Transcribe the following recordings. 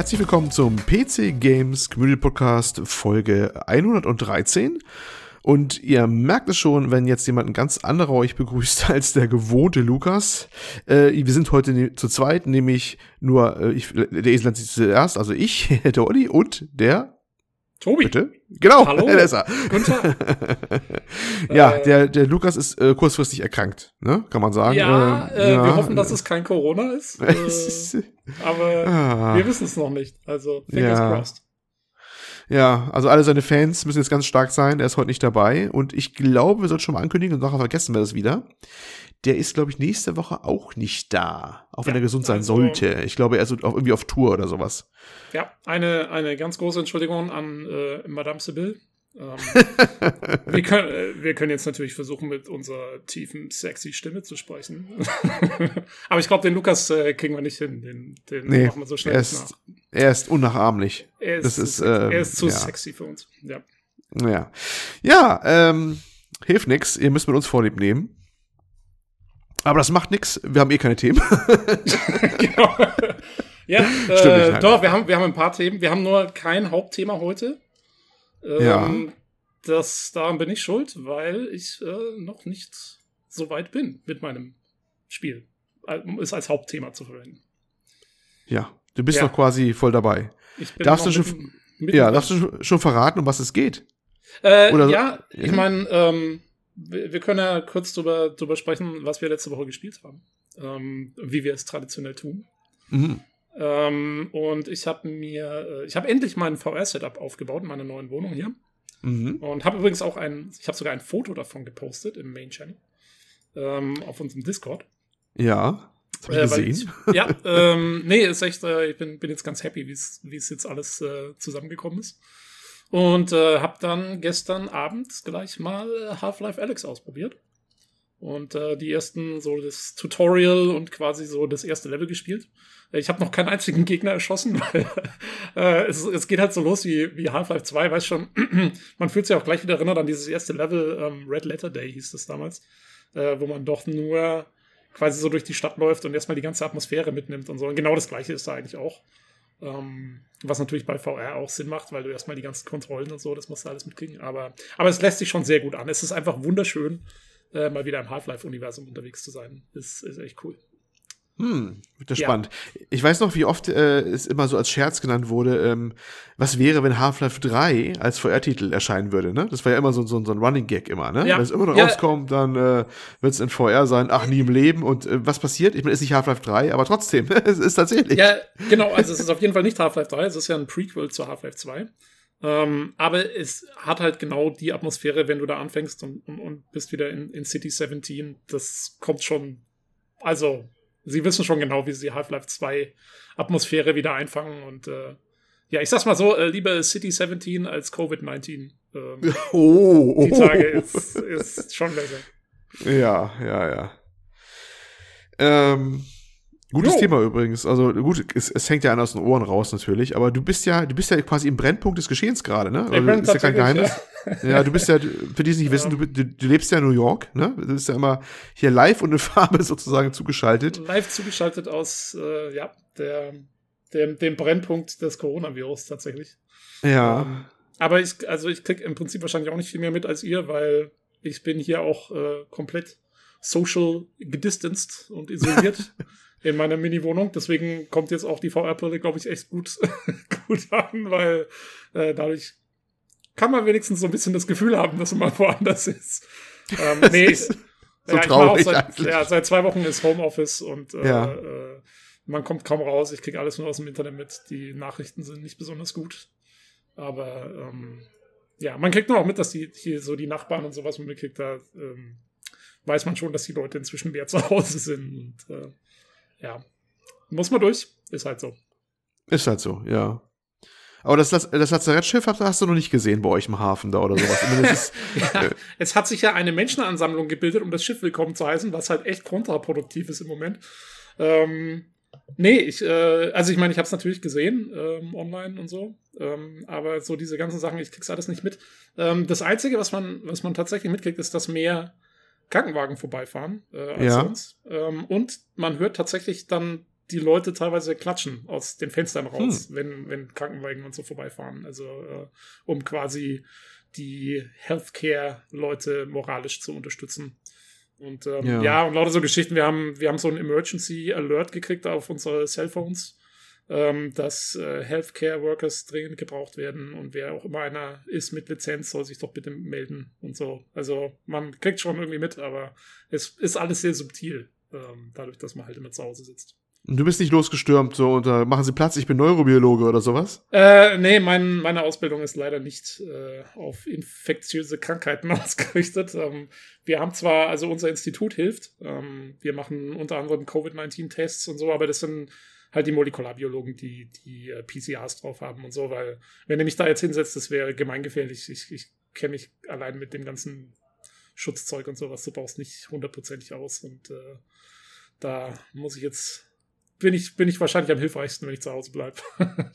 Herzlich willkommen zum PC Games Community Podcast Folge 113. Und ihr merkt es schon, wenn jetzt jemand ganz anderer euch begrüßt als der gewohnte Lukas. Äh, wir sind heute ne zu zweit, nämlich nur, äh, ich, der Esel nennt sich zuerst, also ich, der Olli und der Tobi. Bitte? Genau, Hallo. der ist er. Guten Tag. ja, Äh, der, der Lukas ist äh, kurzfristig erkrankt, ne? Kann man sagen. Ja, Ähm, äh, wir hoffen, dass es kein Corona ist. Äh, ist- aber Ah. wir wissen es noch nicht. Also, fingers Ja. crossed. Ja, also alle seine Fans müssen jetzt ganz stark sein. Er ist heute nicht dabei. Und ich glaube, wir sollten schon mal ankündigen, und nachher vergessen wir das wieder. Der ist, glaube ich, nächste Woche auch nicht da. Auch wenn Ja, er gesund sein also- sollte. Ich glaube, er ist auch irgendwie auf Tour oder sowas. Ja, eine, eine ganz große Entschuldigung an äh, Madame Sibyl. Ähm, wir, können, äh, wir können jetzt natürlich versuchen, mit unserer tiefen, sexy Stimme zu sprechen. Aber ich glaube, den Lukas äh, kriegen wir nicht hin. Den, den Nee, machen wir so schnell er ist, nach. er ist unnachahmlich. Er ist, das zu ist, sexy. ähm, er ist zu ja. sexy für uns. Ja. Ja. Ja, ähm, hilft nix. Ihr müsst mit uns Vorlieb nehmen. Aber das macht nix. Wir haben eh keine Themen. genau. Ja, Stimmt äh, doch, wir haben, wir haben ein paar Themen. Wir haben nur kein Hauptthema heute. Ähm, Ja. Das, daran bin ich schuld, weil ich äh, noch nicht so weit bin mit meinem Spiel. Um es als Hauptthema zu verwenden. ja, du bist Ja. doch quasi voll dabei. Ich bin Darfst noch du schon- mitten- mitten Ja, darfst du schon verraten, um was es geht? Äh, oder- ja, ich meine, ähm, wir, wir können ja kurz drüber, drüber sprechen, was wir letzte Woche gespielt haben. Ähm, wie wir es traditionell tun. Mhm. Ähm, und ich habe mir, äh, ich habe endlich mein VR-Setup aufgebaut in meiner neuen Wohnung hier. Mhm. Und habe übrigens auch ein, ich habe sogar ein Foto davon gepostet im Main Channel. Ähm, auf unserem Discord. Ja, das habe ich Äh, gesehen. Ich, ja, ähm, nee, ist echt, äh, ich bin, bin jetzt ganz happy, wie es wie es jetzt alles äh, zusammengekommen ist. Und äh, habe dann gestern Abend gleich mal Half-Life Alex ausprobiert. Und äh, die ersten, so das Tutorial und quasi so das erste Level gespielt. Ich habe noch keinen einzigen Gegner erschossen, weil äh, es, es geht halt so los wie, wie Half-Life 2, weiß schon, man fühlt sich auch gleich wieder erinnert an dieses erste Level, ähm, Red Letter Day hieß das damals, äh, wo man doch nur quasi so durch die Stadt läuft und erstmal die ganze Atmosphäre mitnimmt und so. Und genau das gleiche ist da eigentlich auch. Ähm, was natürlich bei VR auch Sinn macht, weil du erstmal die ganzen Kontrollen und so, das musst du alles mitkriegen. Aber, aber es lässt sich schon sehr gut an. Es ist einfach wunderschön, äh, mal wieder im Half-Life-Universum unterwegs zu sein. Ist, ist echt cool. Hm, wird das Ja. spannend. Ich weiß noch, wie oft äh, es immer so als Scherz genannt wurde, ähm, was wäre, wenn Half-Life 3 als VR-Titel erscheinen würde, ne? Das war ja immer so, so, so ein Running Gag immer, ne? Ja. Wenn es immer noch Ja. rauskommt, dann äh, wird es in VR sein, ach, nie im Leben. Und äh, was passiert? Ich meine, es ist nicht Half-Life 3, aber trotzdem, es ist tatsächlich. Ja, genau. Also es ist auf jeden Fall nicht Half-Life 3. Es ist ja ein Prequel zu Half-Life 2. Ähm, aber es hat halt genau die Atmosphäre, wenn du da anfängst und, und, und bist wieder in, in City 17. Das kommt schon. Also, sie wissen schon genau, wie sie Half-Life 2 Atmosphäre wieder einfangen. Und äh, ja, ich sag's mal so: äh, lieber City 17 als Covid-19. Ähm, Oh, oh. die Tage ist, ist schon besser. Ja, ja, ja. Ähm, gutes Jo. Thema übrigens. Also gut, es, es hängt ja an aus den Ohren raus natürlich, aber du bist ja, du bist ja quasi im Brennpunkt des Geschehens gerade, ne? Also, ist ja kein Geheimnis. Ja. du bist ja, für die es nicht wissen, du, du, du lebst ja in New York, ne? Du bist ja immer hier live und in Farbe sozusagen zugeschaltet. live zugeschaltet aus äh, ja, der, dem, dem Brennpunkt des Coronavirus tatsächlich. Ja. Ähm, aber ich, also ich krieg im Prinzip wahrscheinlich auch nicht viel mehr mit als ihr, weil ich bin hier auch äh, komplett social gedistanced und isoliert in meiner Mini-Wohnung. Deswegen kommt jetzt auch die VR-Brille, glaube ich, echt gut, gut an, weil äh, dadurch kann man wenigstens so ein bisschen das Gefühl haben, dass man woanders ist. Ähm, nee, ist so ich mach traurig seit, ja, seit zwei Wochen ist Homeoffice und äh, Ja. äh, man kommt kaum raus. Ich kriege alles nur aus dem Internet mit. Die Nachrichten sind nicht besonders gut. Aber ähm, ja, man kriegt nur auch mit, dass die hier so die Nachbarn und sowas mitkriegt, da ähm, weiß man schon, dass die Leute inzwischen mehr zu Hause sind. Und äh, ja, muss man durch. Ist halt so. Ist halt so, ja. Aber das, das, das Lazarettschiff hast, hast du noch nicht gesehen bei euch im Hafen da oder sowas. Ist, Ja, es hat sich ja eine Menschenansammlung gebildet, um das Schiff willkommen zu heißen, was halt echt kontraproduktiv ist im Moment. Ähm, nee, ich, äh, also ich meine, ich habe es natürlich gesehen, ähm, online und so, ähm, aber so diese ganzen Sachen, ich krieg's alles nicht mit. Ähm, das Einzige, was man, was man tatsächlich mitkriegt, ist, dass mehr Krankenwagen vorbeifahren äh, als Ja. sonst. Ähm, und man hört tatsächlich dann die Leute teilweise klatschen aus den Fenstern raus, hm. wenn, wenn Krankenwagen und so vorbeifahren. Also äh, um quasi die Healthcare-Leute moralisch zu unterstützen. Und ähm, ja. ja. und lauter so Geschichten. Wir haben, wir haben so einen Emergency Alert gekriegt auf unsere Cellphones, ähm, dass äh, Healthcare Workers dringend gebraucht werden und wer auch immer einer ist mit Lizenz, soll sich doch bitte melden und so. Also man kriegt schon irgendwie mit, aber es ist alles sehr subtil, ähm, dadurch, dass man halt immer zu Hause sitzt. Du bist nicht losgestürmt, so und uh, machen Sie Platz, ich bin Neurobiologe oder sowas? Äh, nee, mein, meine Ausbildung ist leider nicht äh, auf infektiöse Krankheiten ausgerichtet. Ähm, wir haben zwar, also unser Institut hilft, ähm, wir machen unter anderem Covid-19-Tests und so, aber das sind halt die Molekularbiologen, die die äh, PCRs drauf haben und so, weil wenn ihr mich da jetzt hinsetzt, das wäre gemeingefährlich. Ich, ich kenne mich allein mit dem ganzen Schutzzeug und sowas, du brauchst nicht hundertprozentig aus und äh, da muss ich jetzt bin ich, bin ich wahrscheinlich am hilfreichsten, wenn ich zu Hause bleibe.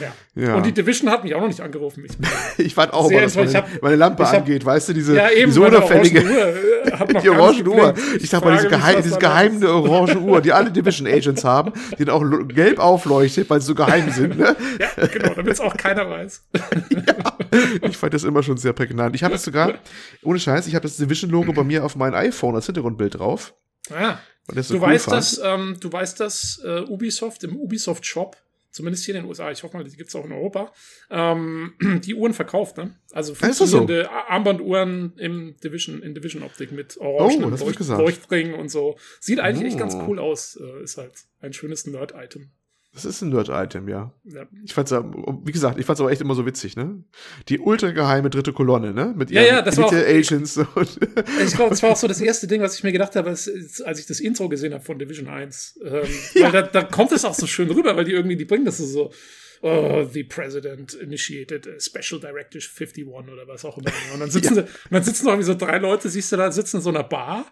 Ja. ja. Und die Division hat mich auch noch nicht angerufen. Ich, ich warte auch mal, dass meine, hab, meine Lampe hab, angeht, weißt du, diese, ja, eben, diese unauffällige. Äh, die orange Uhr. Ich sag mal, diese, geheim, diese geheime orange Uhr, die alle Division Agents haben, die auch gelb aufleuchtet, weil sie so geheim sind. Ne? ja, genau, damit es auch keiner weiß. ja, ich fand das immer schon sehr prägnant. Ich habe es sogar, ohne Scheiß, ich habe das Division-Logo bei mir auf meinem iPhone als Hintergrundbild drauf. Ah. So du, cool weißt, dass, ähm, du weißt, dass äh, Ubisoft im Ubisoft Shop, zumindest hier in den USA, ich hoffe mal, die gibt es auch in Europa, ähm, die Uhren verkauft, ne? Also funktionierende so? Armbanduhren im Division, in Division-Optik mit orangen oh, Leucht Leuchtringen und so. Sieht eigentlich oh. echt ganz oh. cool aus. Äh, ist halt ein schönes Nerd-Item. Das ist ein Nerd-Item, ja. ja. Ich fand's, wie gesagt, ich fand's aber echt immer so witzig, ne? Die ultra geheime dritte Kolonne, ne? Mit ihren ja, ja, das war auch, Agents. Und ich glaube, das war auch so das erste Ding, was ich mir gedacht habe, als, ich das Intro gesehen habe von Division 1. Ähm, ja. Weil da, da kommt es auch so schön rüber, weil die irgendwie, die bringen das so, oh, the president initiated a special directive 51 oder was auch immer. Und dann sitzen, ja. dann sitzen noch irgendwie so drei Leute, siehst du da, sitzen in so einer Bar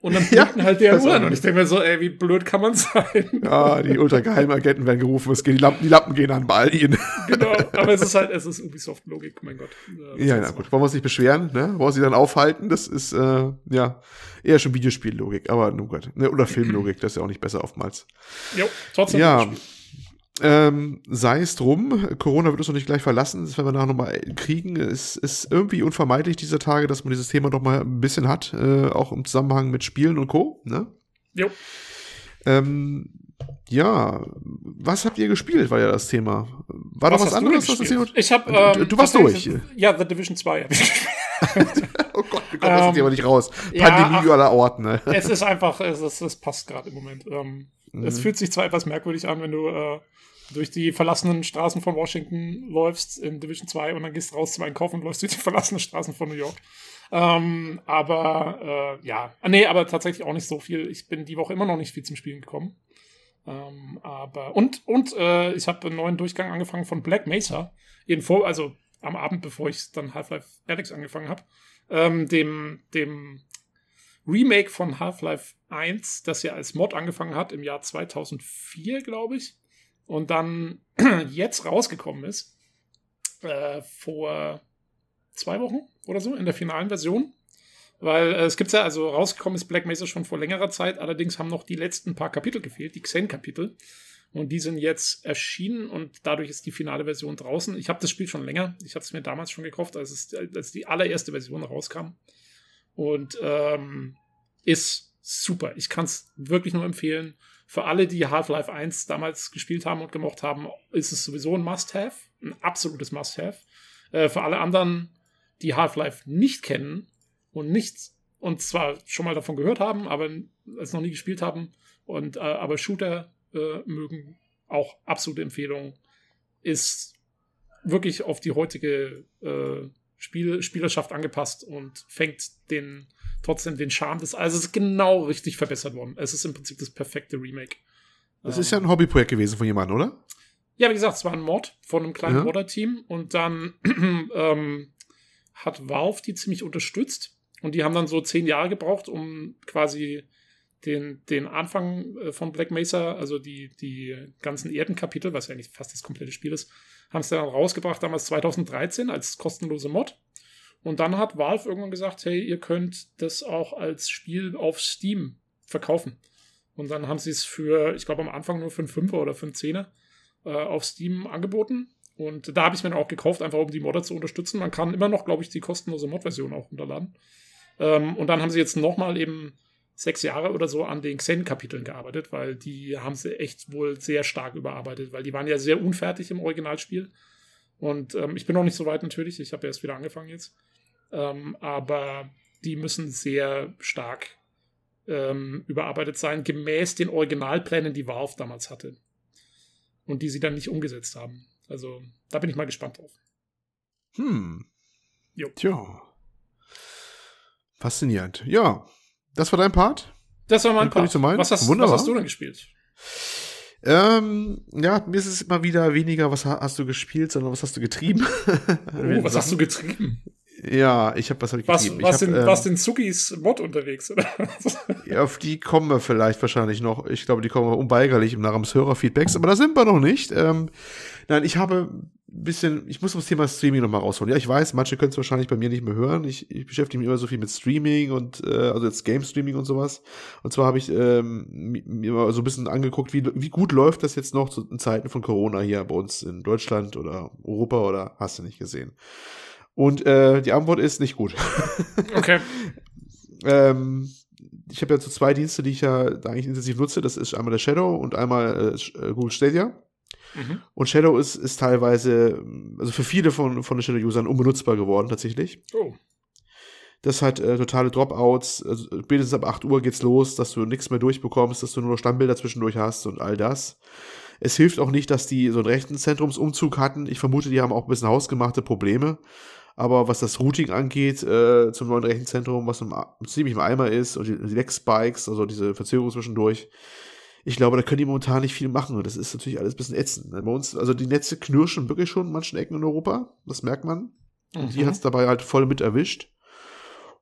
und dann blinken ja, halt deren Uhren. Und ich denke mir so, ey, wie blöd kann man sein? Ja, die ultrageheimen werden gerufen, es geht, die, Lampen, die Lampen gehen an bei ihnen. Genau, aber es ist halt, es ist Ubisoft-Logik, mein Gott. Ja, ja, gut. Wollen wir uns nicht beschweren, ne? Wollen wir sie dann aufhalten? Das ist, äh, ja, eher schon Videospiellogik, aber nun Gott. Ne? Oder Filmlogik, das ist ja auch nicht besser oftmals. Jo, trotzdem. Ja. Ähm, sei es drum, Corona wird uns noch nicht gleich verlassen, das werden wir nachher nochmal kriegen. Es ist irgendwie unvermeidlich dieser Tage, dass man dieses Thema noch mal ein bisschen hat, äh, auch im Zusammenhang mit Spielen und Co. Ne? Jo. Ähm, ja, was habt ihr gespielt, war ja das Thema. War was da was anderes? Was gespielt? ich habe ähm, du, warst durch. Ja, The Division 2 habe ich gespielt. oh Gott, wir kommen ähm, aber nicht raus. Pandemie ja, aller Orten. Ne? Es ist einfach, es, ist, es passt gerade im Moment. Ähm, mhm. Es fühlt sich zwar etwas merkwürdig an, wenn du äh, durch die verlassenen Straßen von Washington läufst in Division 2 und dann gehst raus zum Einkaufen und läufst durch die verlassenen Straßen von New York. Ähm, aber äh, ja, ah, nee, aber tatsächlich auch nicht so viel. Ich bin die Woche immer noch nicht viel zum Spielen gekommen. Ähm, aber und und äh, ich habe einen neuen Durchgang angefangen von Black Mesa. Vor, also am Abend, bevor ich dann Half-Life Alex angefangen habe, ähm, dem dem Remake von Half-Life 1, das ja als Mod angefangen hat im Jahr 2004, glaube ich und dann jetzt rausgekommen ist, äh, vor zwei Wochen oder so, in der finalen Version. Weil äh, es gibt ja, also rausgekommen ist Black Mesa schon vor längerer Zeit, allerdings haben noch die letzten paar Kapitel gefehlt, die Xen-Kapitel. Und die sind jetzt erschienen und dadurch ist die finale Version draußen. Ich habe das Spiel schon länger. Ich habe es mir damals schon gekauft, als, es, als die allererste Version rauskam. Und ähm, ist super. Ich kann es wirklich nur empfehlen für alle, die Half-Life 1 damals gespielt haben und gemocht haben, ist es sowieso ein Must-Have, ein absolutes Must-Have. Äh, für alle anderen, die Half-Life nicht kennen und nichts und zwar schon mal davon gehört haben, aber es noch nie gespielt haben und äh, aber Shooter äh, mögen, auch absolute Empfehlung. Ist wirklich auf die heutige äh, Spiel Spielerschaft angepasst und fängt den trotzdem den Charme des. Also es ist genau richtig verbessert worden. Es ist im Prinzip das perfekte Remake. Das ähm, ist ja ein Hobbyprojekt gewesen von jemandem, oder? Ja, wie gesagt, es war ein Mod von einem kleinen ja. Modder-Team und dann ähm, hat Valve die ziemlich unterstützt und die haben dann so zehn Jahre gebraucht, um quasi den, den Anfang äh, von Black Mesa, also die, die ganzen Erdenkapitel, was ja eigentlich fast das komplette Spiel ist, haben es dann rausgebracht, damals 2013 als kostenlose Mod. Und dann hat Valve irgendwann gesagt, hey, ihr könnt das auch als Spiel auf Steam verkaufen. Und dann haben sie es für, ich glaube am Anfang nur für einen Fünfer oder für einen Zehner äh, auf Steam angeboten. Und da habe ich es mir dann auch gekauft, einfach um die Modder zu unterstützen. Man kann immer noch, glaube ich, die kostenlose Mod-Version auch runterladen. Ähm, und dann haben sie jetzt nochmal eben sechs Jahre oder so an den Xen-Kapiteln gearbeitet, weil die haben sie echt wohl sehr stark überarbeitet, weil die waren ja sehr unfertig im Originalspiel. Und ähm, ich bin noch nicht so weit natürlich, ich habe erst wieder angefangen jetzt. Ähm, aber die müssen sehr stark ähm, überarbeitet sein, gemäß den Originalplänen, die Valve damals hatte. Und die sie dann nicht umgesetzt haben. Also, da bin ich mal gespannt drauf. Hm. Jo. Tja. Faszinierend. Ja, das war dein Part? Das war mein Part. Was hast, was hast du denn gespielt? Ähm, ja, mir ist es immer wieder weniger, was hast du gespielt, sondern was hast du getrieben? oh, was hast du getrieben? Ja, ich habe was hab ich was, getrieben. Was, ich hab, ähm, was den Zugis Mod unterwegs, oder? ja, auf die kommen wir vielleicht wahrscheinlich noch. Ich glaube, die kommen wir unweigerlich im Namen des Hörerfeedbacks, aber da sind wir noch nicht. Ähm, nein, ich habe bisschen, ich muss das Thema Streaming nochmal rausholen. Ja, ich weiß, manche können es wahrscheinlich bei mir nicht mehr hören. Ich, ich beschäftige mich immer so viel mit Streaming und äh, also jetzt Game Streaming und sowas. Und zwar habe ich ähm, mir mal so ein bisschen angeguckt, wie, wie gut läuft das jetzt noch zu Zeiten von Corona hier bei uns in Deutschland oder Europa oder hast du nicht gesehen. Und äh, die Antwort ist nicht gut. Okay. ähm, ich habe ja so zwei Dienste, die ich ja eigentlich intensiv nutze. Das ist einmal der Shadow und einmal äh, Google Stadia. Mhm. Und Shadow ist, ist teilweise, also für viele von, von den Shadow-Usern unbenutzbar geworden, tatsächlich. Oh. Das hat äh, totale Dropouts. Also, spätestens ab 8 Uhr geht's los, dass du nichts mehr durchbekommst, dass du nur noch Stammbilder zwischendurch hast und all das. Es hilft auch nicht, dass die so einen rechten Zentrumsumzug hatten. Ich vermute, die haben auch ein bisschen hausgemachte Probleme. Aber was das Routing angeht, äh, zum neuen Rechenzentrum, was im, ziemlich im Eimer ist, und die, die Lag-Spikes, also diese Verzögerung zwischendurch, ich glaube, da können die momentan nicht viel machen. Und das ist natürlich alles ein bisschen ätzend. Bei uns, also die Netze knirschen wirklich schon in manchen Ecken in Europa. Das merkt man. Und mhm. die hat es dabei halt voll mit erwischt.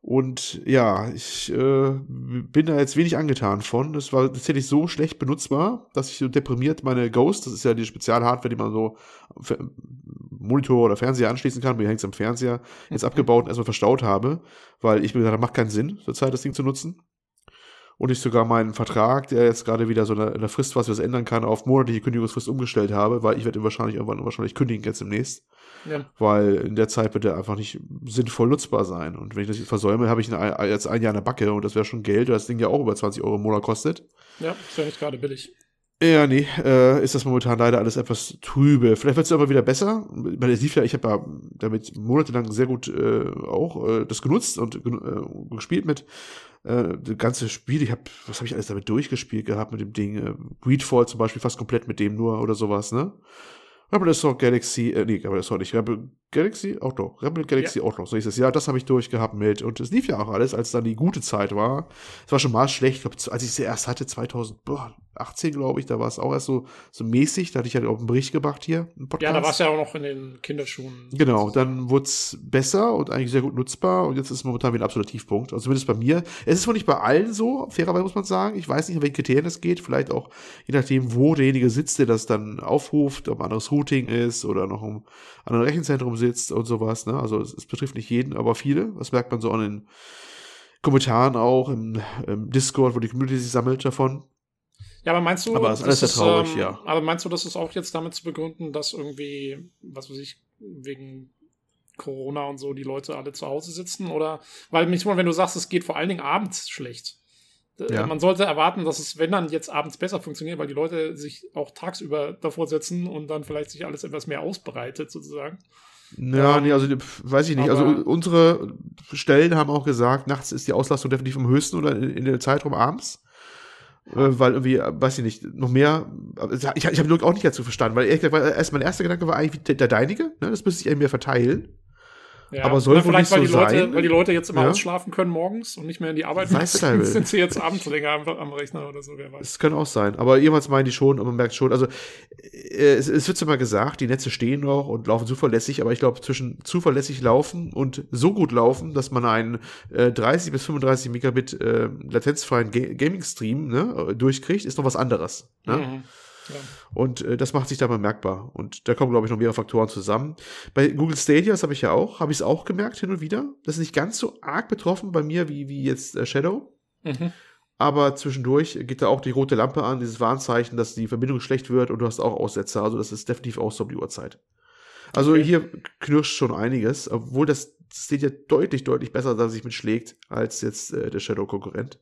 Und ja, ich äh, bin da jetzt wenig angetan von. Es war tatsächlich so schlecht benutzbar, dass ich so deprimiert meine Ghost, das ist ja die Spezialhardware, die man so Monitor oder Fernseher anschließen kann, mir hängt es am Fernseher, jetzt mhm. abgebaut und erstmal verstaut habe, weil ich mir gesagt habe, macht keinen Sinn, zurzeit das Ding zu nutzen und ich sogar meinen Vertrag, der jetzt gerade wieder so eine, eine Frist, was was ändern kann, auf monatliche Kündigungsfrist umgestellt habe, weil ich werde ihn wahrscheinlich irgendwann wahrscheinlich kündigen jetzt demnächst. Ja. Weil in der Zeit wird er einfach nicht sinnvoll nutzbar sein. Und wenn ich das jetzt versäume, habe ich ein, jetzt ein Jahr in der Backe und das wäre schon Geld, weil das Ding ja auch über 20 Euro im Monat kostet. Ja, ist ja nicht gerade billig. Ja, nee, äh, ist das momentan leider alles etwas trübe. Vielleicht wird es aber wieder besser. Weil es lief ja, ich habe ja damit monatelang sehr gut äh, auch äh, das genutzt und äh, gespielt mit. Äh, das ganze Spiel, ich habe, was habe ich alles damit durchgespielt gehabt mit dem Ding? Äh, Greedfall zum Beispiel fast komplett mit dem nur oder sowas, ne? Rebel Assault Galaxy, äh, nee, Rebel Assault nicht, Rebel Galaxy, doch, Rebel Galaxy ja. auch noch, so ist es. Ja, das habe ich durchgehabt mit und es lief ja auch alles, als dann die gute Zeit war. Es war schon mal schlecht, ich glaube, als ich sie erst hatte, 2018, glaube ich, da war es auch erst so, so mäßig, da hatte ich halt auch einen Bericht gemacht hier, einen Podcast. Ja, da war es ja auch noch in den Kinderschuhen. Genau, dann wurde es besser und eigentlich sehr gut nutzbar und jetzt ist es momentan wieder ein absoluter Tiefpunkt, also zumindest bei mir. Es ist wohl nicht bei allen so, fairerweise muss man sagen, ich weiß nicht, in welchen Kriterien es geht, vielleicht auch je nachdem, wo derjenige sitzt, der das dann aufruft, ob anderes Routing ist oder noch im anderen Rechenzentrum sitzt und sowas. Ne? Also es, es, betrifft nicht jeden, aber viele. Das merkt man so an den Kommentaren auch, im, im Discord, wo die Community sich sammelt davon. Ja, aber meinst du, aber das ist sehr traurig, ähm, ja. Aber meinst du, das ist auch jetzt damit zu begründen, dass irgendwie, was weiß ich, wegen Corona und so die Leute alle zu Hause sitzen? Oder, weil mich wenn du sagst, es geht vor allen Dingen abends schlecht. Äh, ja. Man sollte erwarten, dass es, wenn dann jetzt abends besser funktioniert, weil die Leute sich auch tagsüber davor setzen und dann vielleicht sich alles etwas mehr ausbreitet, sozusagen. Ja, ähm, nee, also weiß ich nicht. Also unsere Stellen haben auch gesagt, nachts ist die Auslastung definitiv am höchsten oder in, in der Zeitraum abends. Äh, weil irgendwie, weiß ich nicht, noch mehr. Ich, ich habe auch nicht dazu verstanden, weil ehrlich gesagt, erst mein erster Gedanke war eigentlich der, der deinige, ne? Das müsste sich irgendwie mehr verteilen. Ja, aber soll wohl nicht so Leute, sein. Weil die Leute jetzt immer ja. ausschlafen können morgens und nicht mehr in die Arbeit müssen, sind sie jetzt abends länger am, am, Rechner oder so, wer weiß. Das kann auch sein. Aber jemals meinen die schon, und man merkt schon, also äh, es, es wird immer gesagt, die Netze stehen noch und laufen zuverlässig, aber ich glaube, zwischen zuverlässig laufen und so gut laufen, dass man einen äh, 30 bis 35 Megabit äh, latenzfreien Ga Gaming-Stream ne, durchkriegt, ist noch was anderes. Ne? Mhm. Und äh, das macht sich da bemerkbar. Und da kommen, glaube ich, noch mehrere Faktoren zusammen. Bei Google Stadia, das habe ich ja auch, habe ich es auch gemerkt hin und wieder. Das ist nicht ganz so arg betroffen bei mir wie, wie jetzt äh, Shadow. Mhm. aber zwischendurch geht da auch die rote Lampe an, dieses Warnzeichen, dass die Verbindung schlecht wird und du hast auch Aussetzer. Also das ist definitiv auch so um die Uhrzeit. Also okay. hier knirscht schon einiges, obwohl das Stadia deutlich, deutlich besser da sich mitschlägt als jetzt äh, der Shadow-Konkurrent.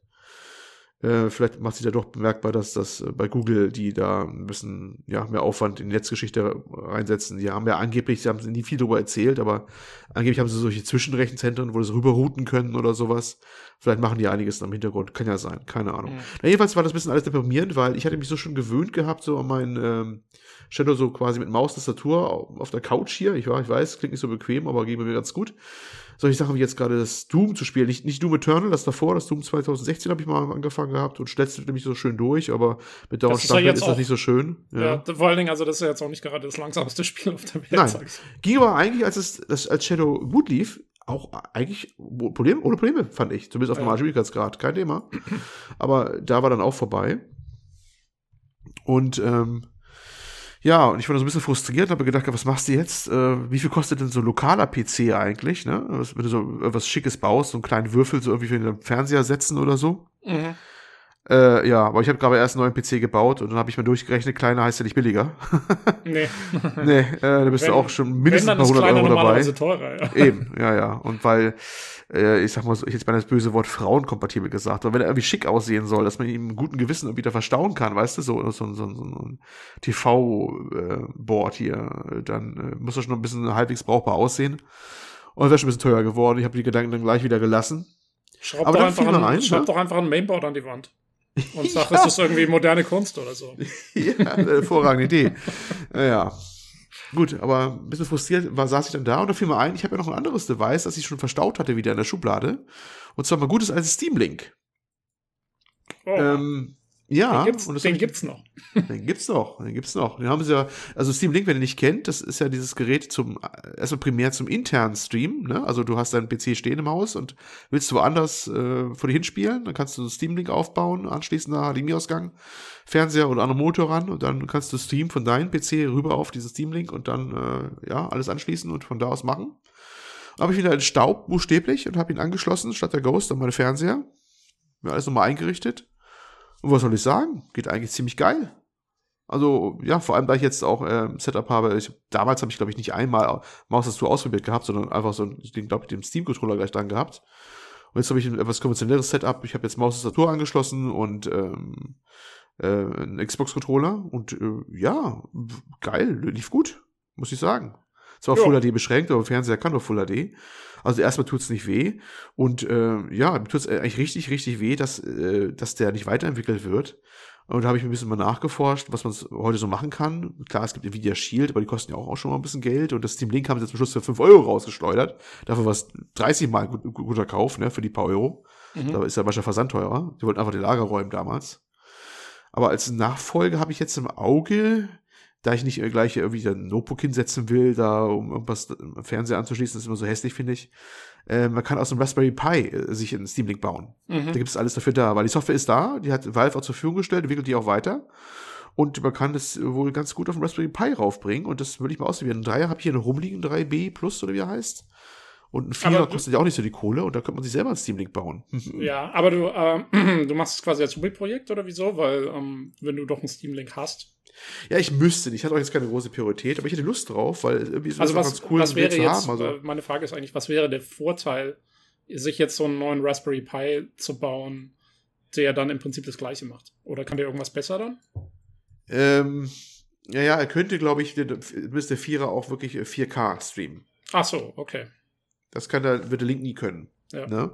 Äh, vielleicht macht sich da doch bemerkbar, dass das äh, bei Google, die da ein bisschen ja, mehr Aufwand in die Netzgeschichte reinsetzen, die haben ja angeblich, sie haben nie viel darüber erzählt, aber angeblich haben sie solche Zwischenrechenzentren, wo sie rüberrouten können oder sowas. Vielleicht machen die einiges im Hintergrund. Kann ja sein, keine Ahnung. Mhm. Na, jedenfalls war das ein bisschen alles deprimierend, weil ich hatte mich so schon gewöhnt gehabt, so an meinen ähm, Shadow so quasi mit Maustastatur auf der Couch hier. Ich, war, ich weiß, klingt nicht so bequem, aber geht mir ganz gut solche Sachen wie jetzt gerade das Doom zu spielen. Nicht, nicht Doom Eternal, das davor, das Doom 2016 habe ich mal angefangen gehabt und schletzte nämlich so schön durch, aber mit Dauer ist, ja ist das nicht so schön. Ja. ja. vor allen Dingen, also das ist ja jetzt auch nicht gerade das langsamste Spiel auf der Welt. Nein. Ging aber eigentlich, als es das, als Shadow gut lief, auch eigentlich Problem, ohne Probleme, fand ich. Zumindest auf ja. normalem Schwierigkeitsgrad, kein Thema. Aber da war dann auch vorbei. Und ähm, ja, und ich war so ein bisschen frustriert, habe gedacht, was machst du jetzt? Äh, wie viel kostet denn so ein lokaler PC eigentlich, ne? Wenn du so was Schickes baust, so einen kleinen Würfel so irgendwie für den Fernseher setzen oder so. Mhm. Äh, ja, aber ich habe gerade erst einen neuen PC gebaut und dann habe ich mal durchgerechnet, kleiner heißt ja nicht billiger. nee. nee, äh, da bist wenn, du auch schon mindestens paar 100 Euro dabei. Teurer, ja. Eben, ja, ja. Und weil, äh, ich sag mal, so, ich jetzt mal das böse Wort frauenkompatibel gesagt, aber wenn er irgendwie schick aussehen soll, dass man ihm einen guten Gewissen irgendwie da verstauen kann, weißt du, so, so, so, so ein TV-Board hier, dann äh, muss das schon ein bisschen halbwegs brauchbar aussehen. Und wäre schon ein bisschen teuer geworden. Ich habe die Gedanken dann gleich wieder gelassen. Schraub, aber doch, einfach ein, ein, schraub ne? doch einfach ein Mainboard an die Wand. Und sag, ja. es ist irgendwie moderne Kunst oder so. ja, hervorragende Idee. Ja. Gut, aber ein bisschen frustriert war, saß ich dann da und da fiel mir ein, ich habe ja noch ein anderes Device, das ich schon verstaut hatte, wieder in der Schublade. Und zwar mal gutes als Steam Link. Oh. Ähm, ja, den gibt's, und den gibt's noch. Den gibt's noch, den gibt's noch. Den haben sie ja, also Steam Link, wenn ihr nicht kennt, das ist ja dieses Gerät zum, erstmal primär zum internen Stream, ne? Also du hast deinen PC stehen im Haus und willst du woanders äh, vor dir hinspielen, dann kannst du Steam Link aufbauen, anschließend nach HDMI-Ausgang, Fernseher oder anderen Motor ran und dann kannst du Stream von deinem PC rüber auf dieses Steam Link und dann, äh, ja, alles anschließen und von da aus machen. Habe ich wieder in Staub buchstäblich und habe ihn angeschlossen statt der Ghost an meine Fernseher. Mir alles nochmal eingerichtet und was soll ich sagen? Geht eigentlich ziemlich geil. Also, ja, vor allem, da ich jetzt auch äh, Setup habe, ich, damals habe ich, glaube ich, nicht einmal Maustastatur ausprobiert gehabt, sondern einfach so Ding, glaube ich, den Steam-Controller gleich dran gehabt. Und jetzt habe ich ein etwas konventionelleres Setup. Ich habe jetzt Maustastatur angeschlossen und ähm, äh, einen Xbox-Controller. Und äh, ja, geil, lief gut, muss ich sagen. Zwar ja. Full HD beschränkt, aber Fernseher kann nur Full HD. Also erstmal tut's nicht weh. Und äh, ja, mir tut's eigentlich richtig, richtig weh, dass, äh, dass der nicht weiterentwickelt wird. Und da habe ich mir ein bisschen mal nachgeforscht, was man heute so machen kann. Klar, es gibt Nvidia Shield, aber die kosten ja auch, auch schon mal ein bisschen Geld. Und das Steam Link haben sie jetzt zum Schluss für 5 Euro rausgeschleudert. Dafür war es 30 Mal gut, guter Kauf, ne, für die paar Euro. Mhm. Da ist ja manchmal Versand teurer. Die wollten einfach die Lager räumen damals. Aber als Nachfolge habe ich jetzt im Auge da ich nicht gleich irgendwie ein Notebook hinsetzen will, da um irgendwas im Fernseher anzuschließen, das ist immer so hässlich, finde ich. Äh, man kann aus dem Raspberry Pi äh, sich einen Steam Link bauen. Mhm. Da gibt es alles dafür da, weil die Software ist da, die hat Valve auch zur Verfügung gestellt, entwickelt die auch weiter. Und man kann das wohl ganz gut auf dem Raspberry Pi raufbringen. Und das würde ich mal ausprobieren. Ein Dreier habe ich hier noch rumliegen, 3B Plus oder wie er heißt. Und ein Vierer kostet ja auch nicht so die Kohle und da könnte man sich selber ein Steam Link bauen. ja, aber du, äh, du machst es quasi als Hobbyprojekt oder wieso? Weil, ähm, wenn du doch ein Steam Link hast, ja, ich müsste nicht. Ich hatte auch jetzt keine große Priorität, aber ich hätte Lust drauf, weil irgendwie ist also was, ganz cool, was wäre jetzt, haben. Also äh, meine Frage ist eigentlich, was wäre der Vorteil, sich jetzt so einen neuen Raspberry Pi zu bauen, der dann im Prinzip das Gleiche macht? Oder kann der irgendwas besser dann? Ähm, ja, ja, er könnte, glaube ich, müsste der Vierer auch wirklich 4K äh, streamen. Ach so, okay. Das kann der, wird der Link nie können. Ja. Ne?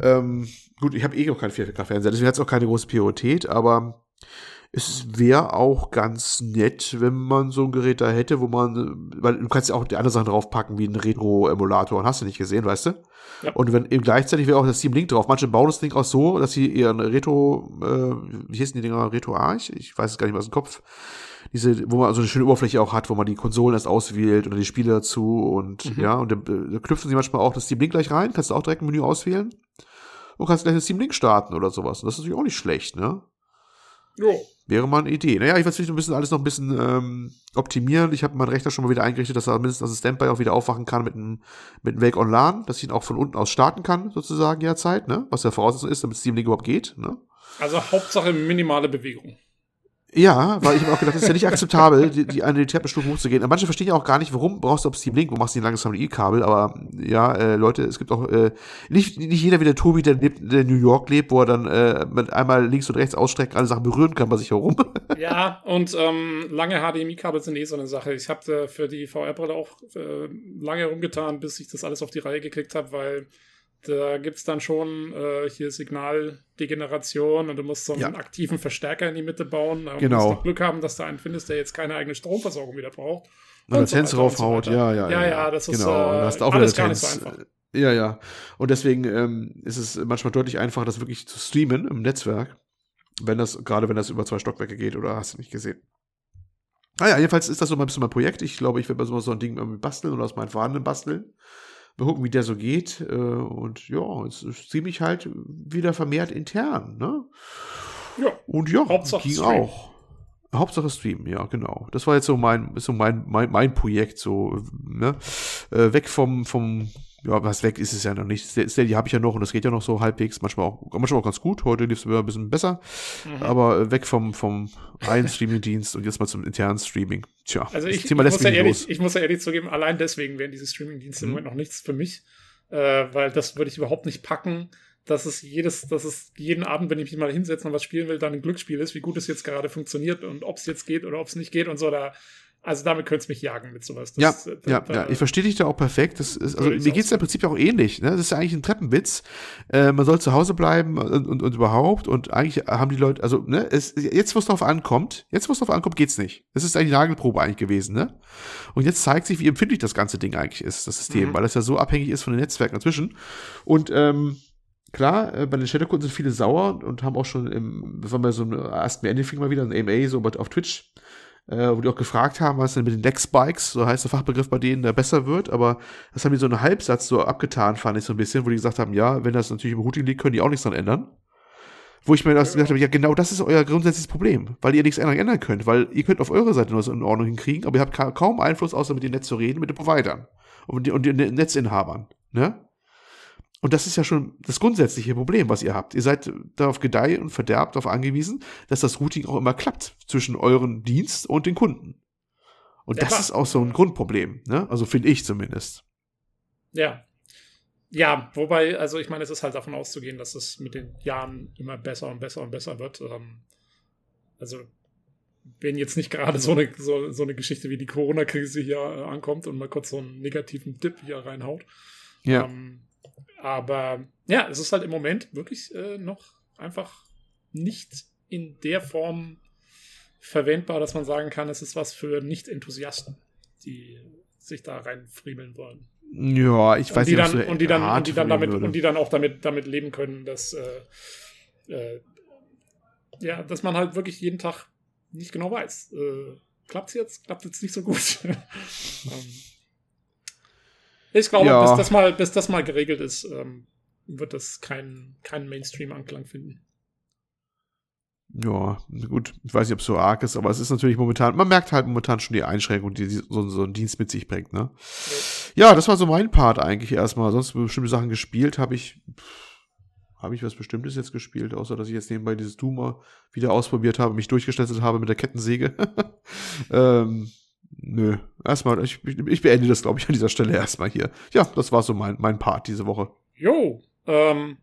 Ähm, gut, ich habe eh noch keinen 4K-Fernseher, deswegen hat es auch keine große Priorität, aber es wäre auch ganz nett, wenn man so ein Gerät da hätte, wo man, weil du kannst ja auch die anderen Sachen draufpacken, wie ein Retro-Emulator, und hast du nicht gesehen, weißt du? Ja. Und wenn eben gleichzeitig wäre auch das Steam Link drauf. Manche bauen das Ding auch so, dass sie ihren Retro, äh, wie hießen die Dinger, Retro Arch? Ich weiß es gar nicht mehr aus dem Kopf. Diese, wo man so eine schöne Oberfläche auch hat, wo man die Konsolen erst auswählt oder die Spiele dazu und mhm. ja, und da, knüpfen sie manchmal auch das Steam Link gleich rein, kannst du auch direkt ein Menü auswählen und kannst gleich das Steam Link starten oder sowas. Und das ist natürlich auch nicht schlecht, ne? Jo. Wäre mal eine Idee. Naja, ich werde ein bisschen alles noch ein bisschen ähm, optimieren. Ich habe meinen Rechner schon mal wieder eingerichtet, dass er mindestens das Standby auch wieder aufwachen kann mit einem, mit einem Wake on LAN, dass ich ihn auch von unten aus starten kann, sozusagen jederzeit, ne? Was ja Voraussetzung ist, damit Steam Link überhaupt geht, ne? Also Hauptsache minimale Bewegung. Ja, weil ich habe auch gedacht, das ist ja nicht akzeptabel, die, die eine die Treppenstufe hochzugehen. Manche verstehen ja auch gar nicht, warum brauchst du Steam Link, wo machst du ein langes HDMI-Kabel, aber ja, äh, Leute, es gibt auch äh, nicht, nicht jeder wie der Tobi, der, lebt, der in New York lebt, wo er dann äh, mit einmal links und rechts ausstrecken, alle Sachen berühren kann bei sich herum. Ja, und ähm, lange HDMI-Kabel sind eh so eine Sache. Ich habe äh, für die VR-Brille auch äh, lange rumgetan, bis ich das alles auf die Reihe gekriegt habe, weil da gibt es dann schon äh, hier Signaldegeneration und du musst so einen ja. aktiven Verstärker in die Mitte bauen. Da genau. musst du Glück haben, dass du einen findest, der jetzt keine eigene Stromversorgung wieder braucht. Und Latenz so draufhaut, so ja, ja, ja. Ja, ja, das ist genau. äh, hast auch alles gar nicht so einfach. Ja, ja. Und deswegen ähm, ist es manchmal deutlich einfacher, das wirklich zu streamen im Netzwerk, wenn das, gerade wenn das über zwei Stockwerke geht oder hast du nicht gesehen. Naja, ah jedenfalls ist das so ein bisschen mein Projekt. Ich glaube, ich werde mal so ein Ding irgendwie basteln oder aus meinen vorhandenen basteln. Mal gucken, wie der so geht. Äh, und ja, es ist ziemlich halt wieder vermehrt intern. Ne? Ja. Und ja, Hauptsache ging Stream. auch. Hauptsache Stream, ja, genau. Das war jetzt so mein, so mein, mein, mein Projekt, so, ne? Äh, weg vom, vom ja, was weg ist es ja noch nicht. Steady habe ich ja noch und das geht ja noch so halbwegs, manchmal auch, manchmal auch ganz gut. Heute lief es ein bisschen besser. Mhm. Aber weg vom, vom einen Streaming-Dienst und jetzt mal zum internen Streaming. Tja, also ich, ich, muss ja ehrlich, ich muss ja ehrlich zugeben, allein deswegen wären diese Streaming-Dienste mhm. im Moment noch nichts für mich. Äh, weil das würde ich überhaupt nicht packen dass es jedes, dass es jeden Abend, wenn ich mich mal hinsetze und was spielen will, dann ein Glücksspiel ist, wie gut es jetzt gerade funktioniert und ob es jetzt geht oder ob es nicht geht und so. Da, also damit könnte es mich jagen mit sowas. Das, ja, da, ja, da, ja, ich verstehe dich da auch perfekt. Das ist, also mir geht es ja im Prinzip auch ähnlich. Ne? Das ist ja eigentlich ein Treppenwitz. Äh, man soll zu Hause bleiben und, und, und, überhaupt. Und eigentlich haben die Leute, also ne, es, jetzt wo es drauf ankommt, jetzt wo es drauf ankommt, geht's nicht. Das ist eigentlich die Nagelprobe eigentlich gewesen. Ne? Und jetzt zeigt sich, wie empfindlich das ganze Ding eigentlich ist, das System, mhm. weil es ja so abhängig ist von den Netzwerken dazwischen. Und ähm, Klar, äh, bei den Shadowkunden sind viele sauer und haben auch schon im, das war mal so ein Ask Me Anything mal wieder, ein AMA, so auf Twitch, äh, wo die auch gefragt haben, was denn mit den Deck-Spikes, so heißt der Fachbegriff bei denen, der besser wird, aber das haben die so einen Halbsatz so abgetan, fand ich so ein bisschen, wo die gesagt haben, ja, wenn das natürlich im Routing liegt, können die auch nichts dran ändern. Wo ich mir das gesagt habe, ja, genau das ist euer grundsätzliches Problem, weil ihr nichts ändern könnt, weil ihr könnt auf eurer Seite nur das in Ordnung hinkriegen, aber ihr habt kaum Einfluss, außer mit dem Netz zu reden, mit den Providern und, die, und den Netzinhabern, ne? Und das ist ja schon das grundsätzliche Problem, was ihr habt. Ihr seid darauf gedeiht und verderbt darauf angewiesen, dass das Routing auch immer klappt zwischen euren Dienst und den Kunden. Und ja, das klar. ist auch so ein Grundproblem, ne? Also finde ich zumindest. Ja. Ja, wobei, also ich meine, es ist halt davon auszugehen, dass es mit den Jahren immer besser und besser und besser wird. Ähm, also, wenn jetzt nicht gerade so eine, so, so eine Geschichte wie die Corona-Krise hier äh, ankommt und mal kurz so einen negativen Dip hier reinhaut. Ja. Ähm, aber ja, es ist halt im Moment wirklich äh, noch einfach nicht in der Form verwendbar, dass man sagen kann, es ist was für Nicht-Enthusiasten, die sich da reinfriemeln wollen. Ja, ich weiß nicht, dann, und die dann, und die dann damit würde. und die dann auch damit damit leben können, dass äh, äh, ja, dass man halt wirklich jeden Tag nicht genau weiß, äh, klappt's jetzt, klappt jetzt nicht so gut. ähm, ich glaube, ja. bis, das mal, bis das mal geregelt ist, ähm, wird das keinen kein Mainstream-Anklang finden. Ja, gut, ich weiß nicht, ob es so arg ist, aber es ist natürlich momentan, man merkt halt momentan schon die Einschränkung, die so, so ein Dienst mit sich bringt, ne? Ja. ja, das war so mein Part eigentlich erstmal. Sonst bestimmte Sachen gespielt habe ich, habe ich was Bestimmtes jetzt gespielt, außer dass ich jetzt nebenbei dieses Doom wieder ausprobiert habe, mich durchgestellt habe mit der Kettensäge. ähm, Nö, erstmal, ich, ich beende das, glaube ich, an dieser Stelle erstmal hier. Ja, das war so mein, mein Part diese Woche. Jo, ähm,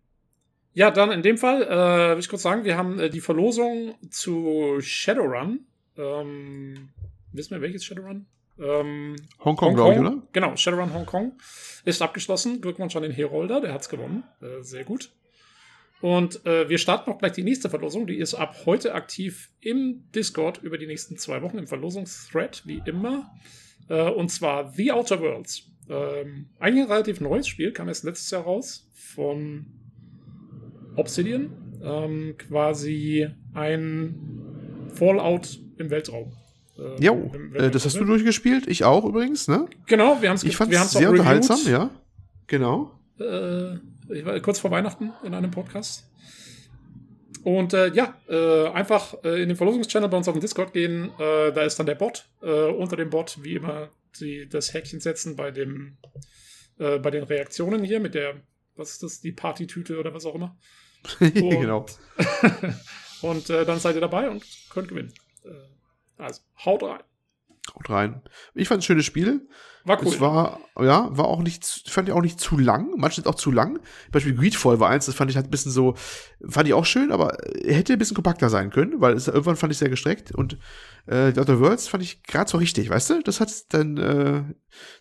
ja, dann in dem Fall, äh, will ich kurz sagen, wir haben äh, die Verlosung zu Shadowrun. Ähm, wissen wir, welches Shadowrun? Ähm, Hongkong, Hong glaube ich, oder? Genau, Shadowrun Hongkong ist abgeschlossen. Glückwunsch an den Herolder, der hat's gewonnen. Äh, sehr gut. Und äh, wir starten auch gleich die nächste Verlosung. Die ist ab heute aktiv im Discord über die nächsten zwei Wochen im Verlosungsthread, wie immer. Äh, und zwar The Outer Worlds. Ähm, eigentlich ein relativ neues Spiel, kam erst letztes Jahr raus von Obsidian. Ähm, quasi ein Fallout im Weltraum. Äh, jo, äh, das hast du durchgespielt. Ich auch übrigens, ne? Genau, wir haben es Ich fand es sehr unterhaltsam, ja. Genau. Äh, ich war kurz vor Weihnachten in einem Podcast. Und äh, ja, äh, einfach äh, in den Verlosungschannel bei uns auf den Discord gehen. Äh, da ist dann der Bot. Äh, unter dem Bot, wie immer, die, das Häkchen setzen bei dem äh, bei den Reaktionen hier mit der, was ist das, die Partytüte oder was auch immer. Und, genau. und dann seid ihr dabei und könnt gewinnen. Also, haut rein. Haut rein. Ich fand ein schönes Spiel. War cool. Es war, ja, war auch nicht, zu- fand ich auch nicht zu lang. Manche sind auch zu lang. Beispiel Greedfall war eins, das fand ich halt ein bisschen so, fand ich auch schön, aber hätte ein bisschen kompakter sein können, weil es irgendwann fand ich sehr gestreckt und äh, The Outer Worlds fand ich gerade so richtig, weißt du? Das hat dann äh,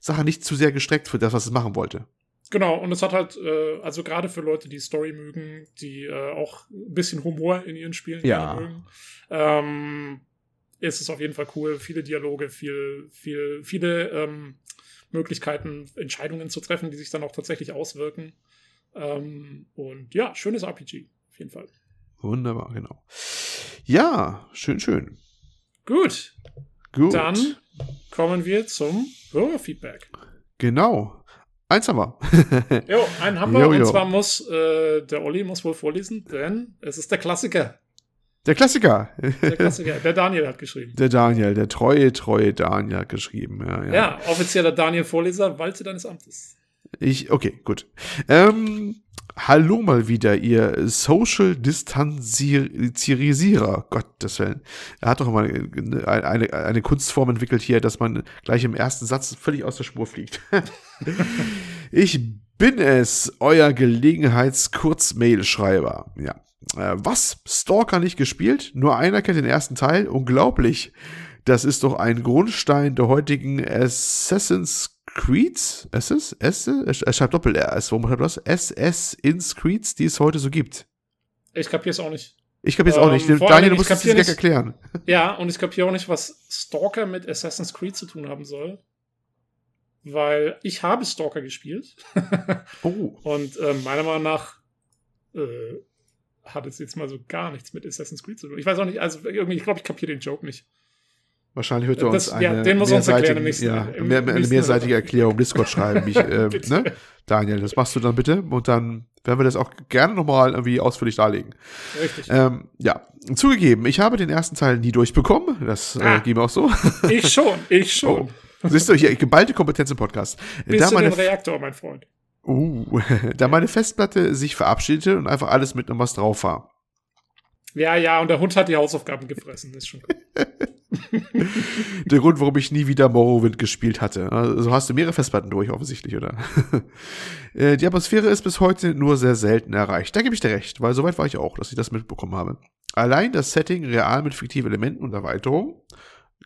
Sache nicht zu sehr gestreckt für das, was es machen wollte. Genau, und es hat halt, äh, also gerade für Leute, die Story mögen, die äh, auch ein bisschen Humor in ihren Spielen Ja. mögen, ähm, ist es auf jeden Fall cool. Viele Dialoge, viel, viel, viele ähm, Möglichkeiten, Entscheidungen zu treffen, die sich dann auch tatsächlich auswirken. Ähm, und ja, schönes RPG, auf jeden Fall. Wunderbar, genau. Ja, schön, schön. Gut, Gut. dann kommen wir zum Hörerfeedback. Genau. Eins haben wir. Jo, einen haben wir, Jo, jo. und zwar muss äh, der Olli muss wohl vorlesen, denn es ist der Klassiker. Der Klassiker. Der Klassiker. Der Daniel hat geschrieben. Der Daniel, der treue, treue Daniel hat geschrieben. Ja, ja. Ja, offizieller Daniel Vorleser, walte deines Amtes. Ich, okay, gut. Ähm, hallo mal wieder, ihr Social Distanzierisierer. Gottes Willen. Er hat doch mal eine, eine, eine Kunstform entwickelt hier, dass man gleich im ersten Satz völlig aus der Spur fliegt. ich bin es, euer Gelegenheits-Kurzmail-Schreiber. Ja. Äh, was? Stalker nicht gespielt? Nur einer kennt den ersten Teil? Unglaublich. Das ist doch ein Grundstein der heutigen Assassin's Creeds? SS? S? Er schreibt Doppel-R. Es- Warum schreibt das? SS ins Creeds, die es heute so gibt. Ich kapiere es auch nicht. Ich kapiere jetzt auch Ähm, nicht. vor Daniel, du musst es nicht- erklären. Ja, und ich kapiere auch nicht, was Stalker mit Assassin's Creed zu tun haben soll. Weil ich habe Stalker gespielt. Oh. Und äh, meiner Meinung nach äh, hat es jetzt mal so gar nichts mit Assassin's Creed zu tun. Ich weiß auch nicht, also irgendwie, ich glaube, ich kapiere den Joke nicht. Wahrscheinlich wird er Das- uns eine, ja, den muss er uns erklären im nächsten- ja, im mehr, eine mehrseitige Erklärung im Discord schreiben. Mich, äh, ne? Daniel, das machst du dann bitte und dann werden wir das auch gerne nochmal irgendwie ausführlich darlegen. Richtig. Ähm, ja, zugegeben, ich habe den ersten Teil nie durchbekommen. Das äh, Ah. ging mir auch so. Ich schon, ich schon. Oh. Siehst du, hier, geballte Kompetenz im Podcast. Bis Da zu meine, den Reaktor, mein Freund. Uh, da meine Festplatte sich verabschiedete und einfach alles mit was drauf war. Ja, ja, und der Hund hat die Hausaufgaben gefressen, ist schon gut. Der Grund, warum ich nie wieder Morrowind gespielt hatte. Also hast du mehrere Festplatten durch, offensichtlich, oder? Äh, Die Atmosphäre ist bis heute nur sehr selten erreicht. Da gebe ich dir recht, weil soweit war ich auch, dass ich das mitbekommen habe. Allein das Setting real mit fiktiven Elementen und Erweiterungen,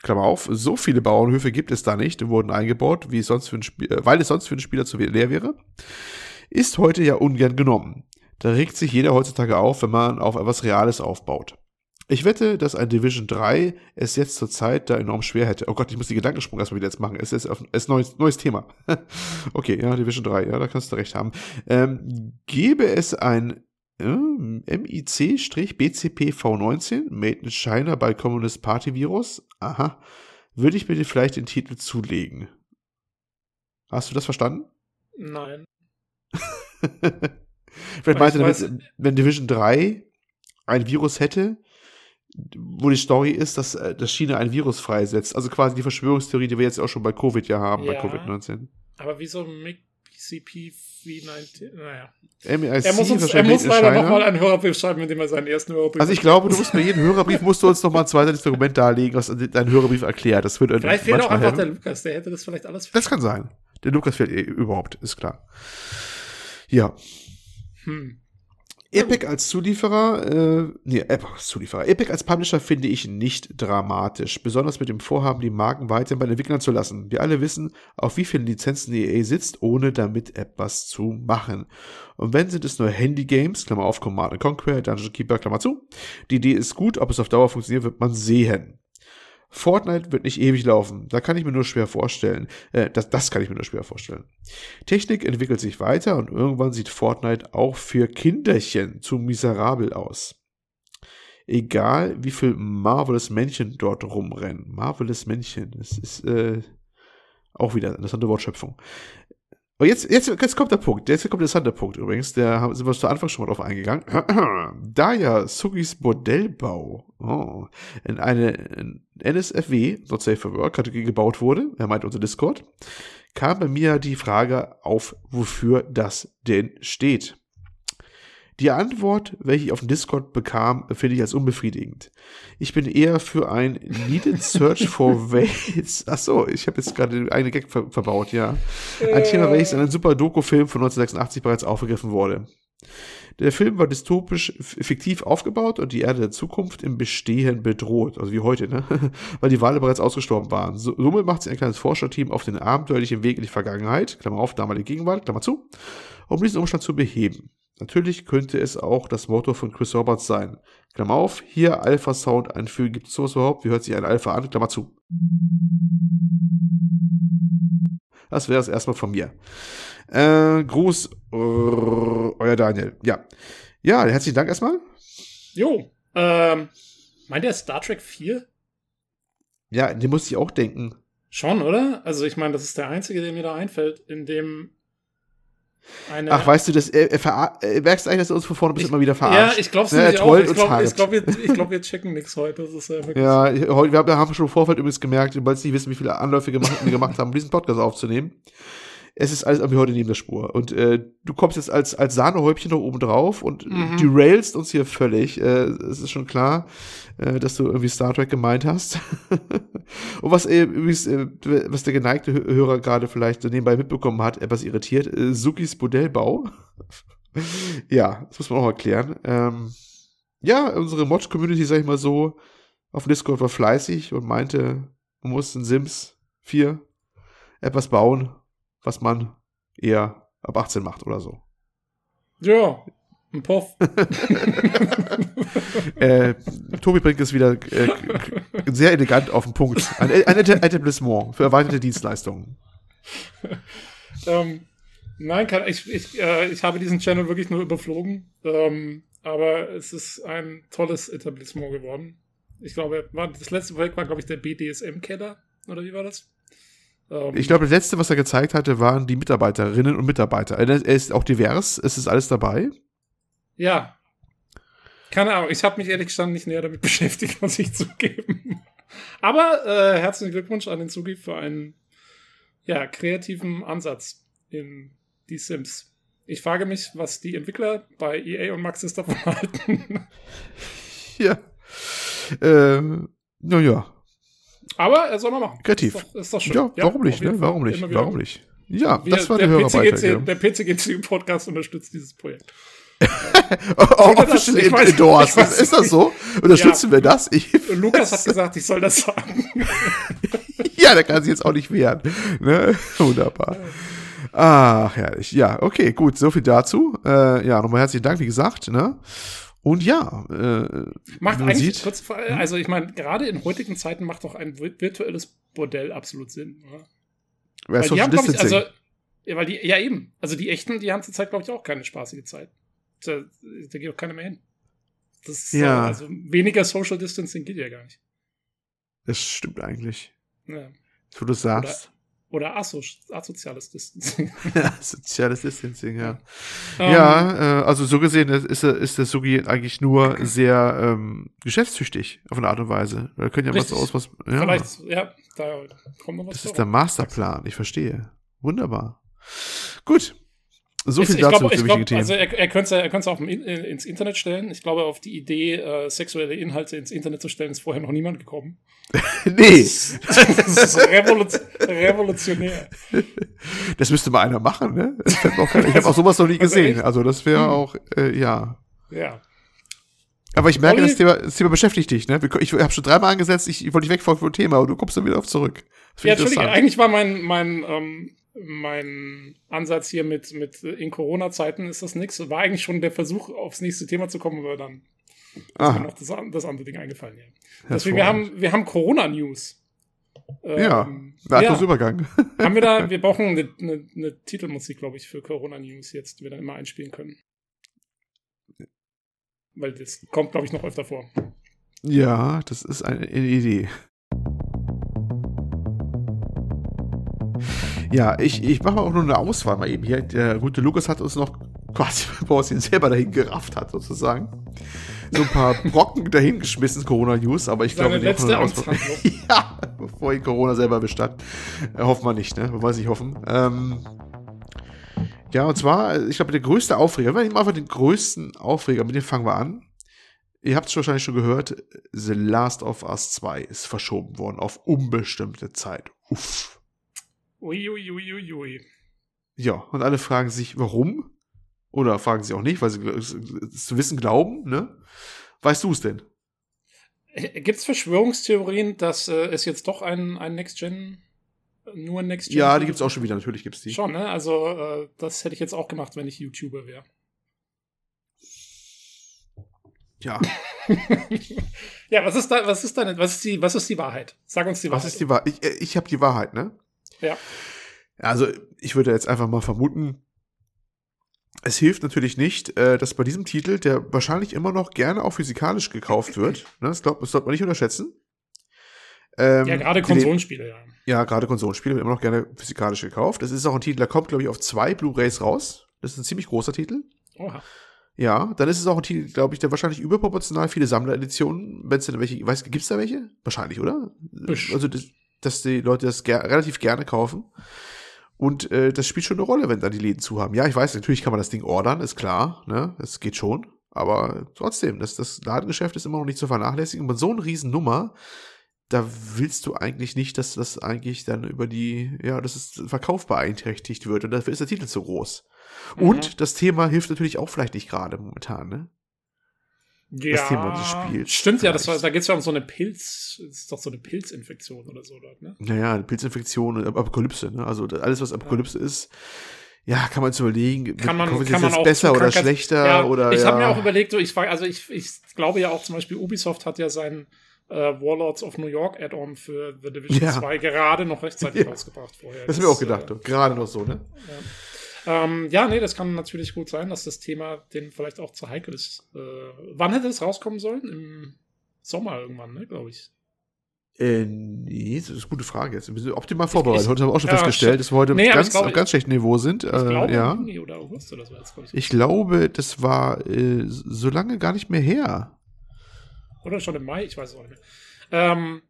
Klammer auf, so viele Bauernhöfe gibt es da nicht und wurden eingebaut, wie es sonst für ein Spiel, äh, weil es sonst für einen Spieler zu leer wäre, ist heute ja ungern genommen. Da regt sich jeder heutzutage auf, wenn man auf etwas Reales aufbaut. Ich wette, dass ein Division 3 es jetzt zur Zeit da enorm schwer hätte. Oh Gott, ich muss die Gedankensprung erstmal wieder jetzt machen. Es ist, auf- es ist neues, neues Thema. okay, ja, Division 3, ja, da kannst du recht haben. Ähm, gäbe es ein ähm, MIC-BCPV19, Made in China by Communist Party Virus, aha, würde ich mir den vielleicht den Titel zulegen. Hast du das verstanden? Nein. vielleicht meinte er wenn Division 3 ein Virus hätte, wo die Story ist, dass, äh, dass China ein Virus freisetzt. Also quasi die Verschwörungstheorie, die wir jetzt auch schon bei Covid ja haben, ja, bei Covid-19. Aber wieso Mick CP319, naja. MIC er muss, uns, er muss leider nochmal einen Hörerbrief schreiben, indem er seinen ersten Hörerbrief Also ich glaube, du musst bei jedem Hörerbrief musst du uns nochmal ein zweites Dokument darlegen, was dein Hörerbrief erklärt. Das wird vielleicht fehlt auch einfach helfen. der Lukas, der hätte das vielleicht alles Das kann sein. Der Lukas fehlt eh überhaupt, ist klar. Ja. Hm. Epic als Zulieferer, äh, nee, Epic als Zulieferer. Epic als Publisher finde ich nicht dramatisch, besonders mit dem Vorhaben, die Marken weiterhin bei den Entwicklern zu lassen. Wir alle wissen, auf wie vielen Lizenzen EA sitzt, ohne damit etwas zu machen. Und wenn sind es nur Handy-Games, Klammer auf Command Conquer, Dungeon Keeper, Klammer zu. Die Idee ist gut, ob es auf Dauer funktioniert, wird man sehen. Fortnite wird nicht ewig laufen. Da kann ich mir nur schwer vorstellen. Äh, das, das kann ich mir nur schwer vorstellen. Technik entwickelt sich weiter und irgendwann sieht Fortnite auch für Kinderchen zu miserabel aus. Egal, wie viel Marvelous Männchen dort rumrennen. Marvelous Männchen. Das ist äh, auch wieder eine interessante Wortschöpfung. Aber jetzt, jetzt, jetzt kommt der Punkt, jetzt kommt der interessante Punkt übrigens, der sind wir zu Anfang schon mal drauf eingegangen. da ja Sugis Bordellbau oh, in eine NSFW, Not Safe for Work, Kategorie gebaut wurde, er meint unser Discord, kam bei mir die Frage auf, wofür das denn steht. Die Antwort, welche ich auf dem Discord bekam, finde ich als unbefriedigend. Ich bin eher für ein Needed Search for Wales. Achso, ich habe jetzt gerade eine Gag ver verbaut, ja. Ein Thema, welches in einem super Doku-Film von 1986 bereits aufgegriffen wurde. Der Film war dystopisch fiktiv aufgebaut und die Erde der Zukunft im Bestehen bedroht, also wie heute, ne? weil die Wale bereits ausgestorben waren. So, somit macht sich ein kleines Forscherteam auf den abenteuerlichen Weg in die Vergangenheit, Klammer auf, damalige Gegenwart, Klammer zu, um diesen Umstand zu beheben. Natürlich könnte es auch das Motto von Chris Roberts sein. Klammer auf, hier Alpha Sound einfügen. Gibt es sowas überhaupt? Wie hört sich ein Alpha an? Klammer zu. Das wäre es erstmal von mir. Äh, Gruß, äh, euer Daniel. Ja. Ja, herzlichen Dank erstmal. Jo. Ähm, meint der Star Trek 4? Ja, den musste ich auch denken. Schon, oder? Also ich meine, das ist der einzige, der mir da einfällt, in dem eine Ach, weißt du, das, er, er, er, merkst du eigentlich, dass er uns von vorne bis immer wieder verarscht? Ja, ich glaube es ja, auch. Ich glaube, glaub, wir, glaub, wir checken nichts heute. Das ist ja, wirklich ja wir haben schon im Vorfeld übrigens gemerkt, weil sie nicht wissen, wie viele Anläufe gemacht, wir gemacht haben, um diesen Podcast aufzunehmen es ist alles irgendwie heute neben der Spur. Und äh, du kommst jetzt als, als Sahnehäubchen noch oben drauf und mhm. derailst uns hier völlig. Äh, es ist schon klar, äh, dass du irgendwie Star Trek gemeint hast. und was äh, übrigens, äh, was der geneigte Hörer gerade vielleicht so nebenbei mitbekommen hat, etwas irritiert, äh, Sukis Modellbau. ja, das muss man auch erklären. Ähm, ja, unsere Mod-Community, sag ich mal so, auf Discord war fleißig und meinte, man muss in Sims 4 etwas bauen was man eher ab 18 macht oder so. Ja, ein Puff. äh, Tobi bringt es wieder äh, sehr elegant auf den Punkt. Ein, ein Etablissement für erweiterte Dienstleistungen. ähm, nein, kann, ich, ich, äh, ich habe diesen Channel wirklich nur überflogen. Ähm, aber es ist ein tolles Etablissement geworden. Ich glaube, das letzte Projekt war, glaube ich, der BDSM-Keller. Oder wie war das? Ähm, ich glaube, das letzte, was er gezeigt hatte, waren die Mitarbeiterinnen und Mitarbeiter. Er ist auch divers, es ist alles dabei. Ja. Keine Ahnung, ich habe mich ehrlich gesagt nicht näher damit beschäftigt, muss ich zugeben. Aber äh, herzlichen Glückwunsch an den Zugi für einen ja, kreativen Ansatz in die Sims. Ich frage mich, was die Entwickler bei EA und Maxis davon halten. Ja. Ähm, naja, aber er soll mal machen. Kreativ. Ist doch, ist doch schön. Ja, warum nicht, ne? Warum nicht? Warum nicht? Ja, Wir, das war der, der Hörerbeitrag. Der PCGC-Podcast unterstützt dieses Projekt. oh, official endorsed. Ist, ist das so? Unterstützen ja. wir das? Ich, Lukas hat gesagt, ich soll das sagen. ja, der kann sich jetzt auch nicht wehren. Ne? Wunderbar. Ach, herrlich. Ja, okay, gut. So viel dazu. Äh, ja, nochmal herzlichen Dank, wie gesagt. Ne? Und ja, äh, macht eigentlich sieht, kurz, hm? also ich meine, gerade in heutigen Zeiten macht doch ein virtuelles Bordell absolut Sinn. Oder? Weil die haben, ich, also, ja, weil die, ja eben, also die echten, die haben zurzeit, glaube ich, auch keine spaßige Zeit. Da, da geht auch keiner mehr hin. Das ja. also weniger Social Distancing geht ja gar nicht. Das stimmt eigentlich. Ja. So du sagst. Oder aso asoziales Distancing. asoziales Distancing, ja. Um, ja, äh, also so gesehen ist, ist der Sugi eigentlich nur sehr ähm, geschäftstüchtig auf eine Art und Weise. Da können ja richtig. was aus, was. Ja. Vielleicht, ja, da kommt noch was. Das ist der Masterplan, ich verstehe. Wunderbar. Gut. So viel ich, dazu ich glaub, ich glaub, Also er, er könnte es er könnte auch ins Internet stellen. Ich glaube, auf die Idee, äh, sexuelle Inhalte ins Internet zu stellen, ist vorher noch niemand gekommen. nee. Das, das ist revolution, revolutionär. Das müsste mal einer machen, ne? Ich habe auch, hab auch sowas noch nie also gesehen. Also das wäre hm. auch, äh, ja. Ja. Aber ich merke, das Thema, das Thema beschäftigt dich, ne? Ich habe schon dreimal angesetzt, ich, ich wollte dich weg vom Thema, und du kommst dann wieder auf zurück. Ja, Entschuldige, eigentlich war mein, mein ähm, mein Ansatz hier mit, mit in Corona-Zeiten ist das nichts. War eigentlich schon der Versuch, aufs nächste Thema zu kommen, aber dann ist mir noch das, das, andere Ding eingefallen. Ja. Deswegen, wir haben, wir haben Corona-News. ja, nahtlos ja. Übergang. haben wir da, wir brauchen eine, eine, eine Titelmusik, glaube ich, für Corona-News jetzt, die wir dann immer einspielen können. Weil das kommt, glaube ich, noch öfter vor. Ja, das ist eine Idee. Ja, ich, ich mache auch nur eine Auswahl mal eben hier. Der gute Lukas hat uns noch quasi, bevor es ihn selber dahin gerafft hat, sozusagen. So ein paar Brocken dahin geschmissen, Corona-News, aber ich Seine glaube, letzte Auswahl- ja, bevor ihn Corona selber bestand. Äh, hoffen wir nicht, ne? Man weiß nicht hoffen. Ähm, ja, und zwar, ich glaube, der größte Aufreger, wir nehmen einfach den größten Aufreger, mit dem fangen wir an. Ihr habt es wahrscheinlich schon gehört, The Last of Us 2 ist verschoben worden auf unbestimmte Zeit. Uff. Uiuiuiui. Ui, ui. Ja, und alle fragen sich, warum? Oder fragen sie auch nicht, weil sie es zu wissen glauben, ne? Weißt du es denn? Gibt es Verschwörungstheorien, dass äh, es jetzt doch ein, ein Next-Gen, nur ein Next-Gen Ja, die gibt's auch schon wieder, natürlich gibt's die. Schon, ne? Also, äh, das hätte ich jetzt auch gemacht, wenn ich YouTuber wäre. Ja, ja, was ist da, was ist deine, was ist die, was ist die Wahrheit? Sag uns die was Wahrheit. ist die Wahrheit? Ich, äh, ich habe die Wahrheit, ne? Ja. Also, ich würde jetzt einfach mal vermuten, es hilft natürlich nicht, äh, dass bei diesem Titel, der wahrscheinlich immer noch gerne auch physikalisch gekauft wird, ne? das, glaub, das sollte man nicht unterschätzen. Ähm, ja, gerade Konsolenspiele, ja. Ja, gerade Konsolenspiele werden immer noch gerne physikalisch gekauft. Das ist auch ein Titel, der kommt, glaube ich, auf zwei Blu-Rays raus. Das ist ein ziemlich großer Titel. Oha. Ja, dann ist es auch ein Titel, glaube ich, der wahrscheinlich überproportional viele Sammlereditionen, wenn es denn welche, weiß, gibt's da welche? Wahrscheinlich, oder? Bestimmt. Also, das, dass die Leute das ger relativ gerne kaufen. Und äh, das spielt schon eine Rolle, wenn dann die Läden zu haben. Ja, ich weiß, natürlich kann man das Ding ordern, ist klar, ne? Das geht schon. Aber trotzdem, das, das Ladengeschäft ist immer noch nicht zu vernachlässigen. Und bei so einer Riesennummer, da willst du eigentlich nicht, dass das eigentlich dann über die, ja, dass es Verkauf beeinträchtigt wird. Und dafür ist der Titel zu groß. Mhm. Und das Thema hilft natürlich auch vielleicht nicht gerade momentan, ne? Ja, Thema des Spiels Stimmt, ja, das war, vielleicht. da geht es ja um so eine Pilz, das ist doch so eine Pilzinfektion oder so dort, ne? Naja, eine Pilzinfektion, und Apokalypse, ne? Also alles, was Apokalypse ist, ja, kann man jetzt überlegen, Kann man, kann das man auch jetzt besser oder schlechter ja, oder ich ja. habe mir auch überlegt, so, ich also ich, ich glaube ja auch zum Beispiel Ubisoft hat ja sein äh, Warlords of New York Add-on für The Division Ja. 2 gerade noch rechtzeitig Ja. rausgebracht vorher. das ist mir auch äh, gedacht, gerade noch so, ne? Ähm, ja, nee, das kann natürlich gut sein, dass das Thema denen vielleicht auch zu heikel ist. Äh, wann hätte es rauskommen sollen? Im Sommer irgendwann, ne, glaube ich. Äh, nee, das ist eine gute Frage jetzt. Wir sind optimal vorbereitet. ich- Heute haben wir auch schon ja, festgestellt, dass wir heute Nee, ganz, ich glaube- auf ganz schlechtem Niveau sind. Ich Äh, glaube, ja. Juni oder August oder so. Jetzt, glaub ich. Ich glaube, das war äh, so lange gar nicht mehr her. Oder schon im Mai, ich weiß es auch nicht mehr. Ähm,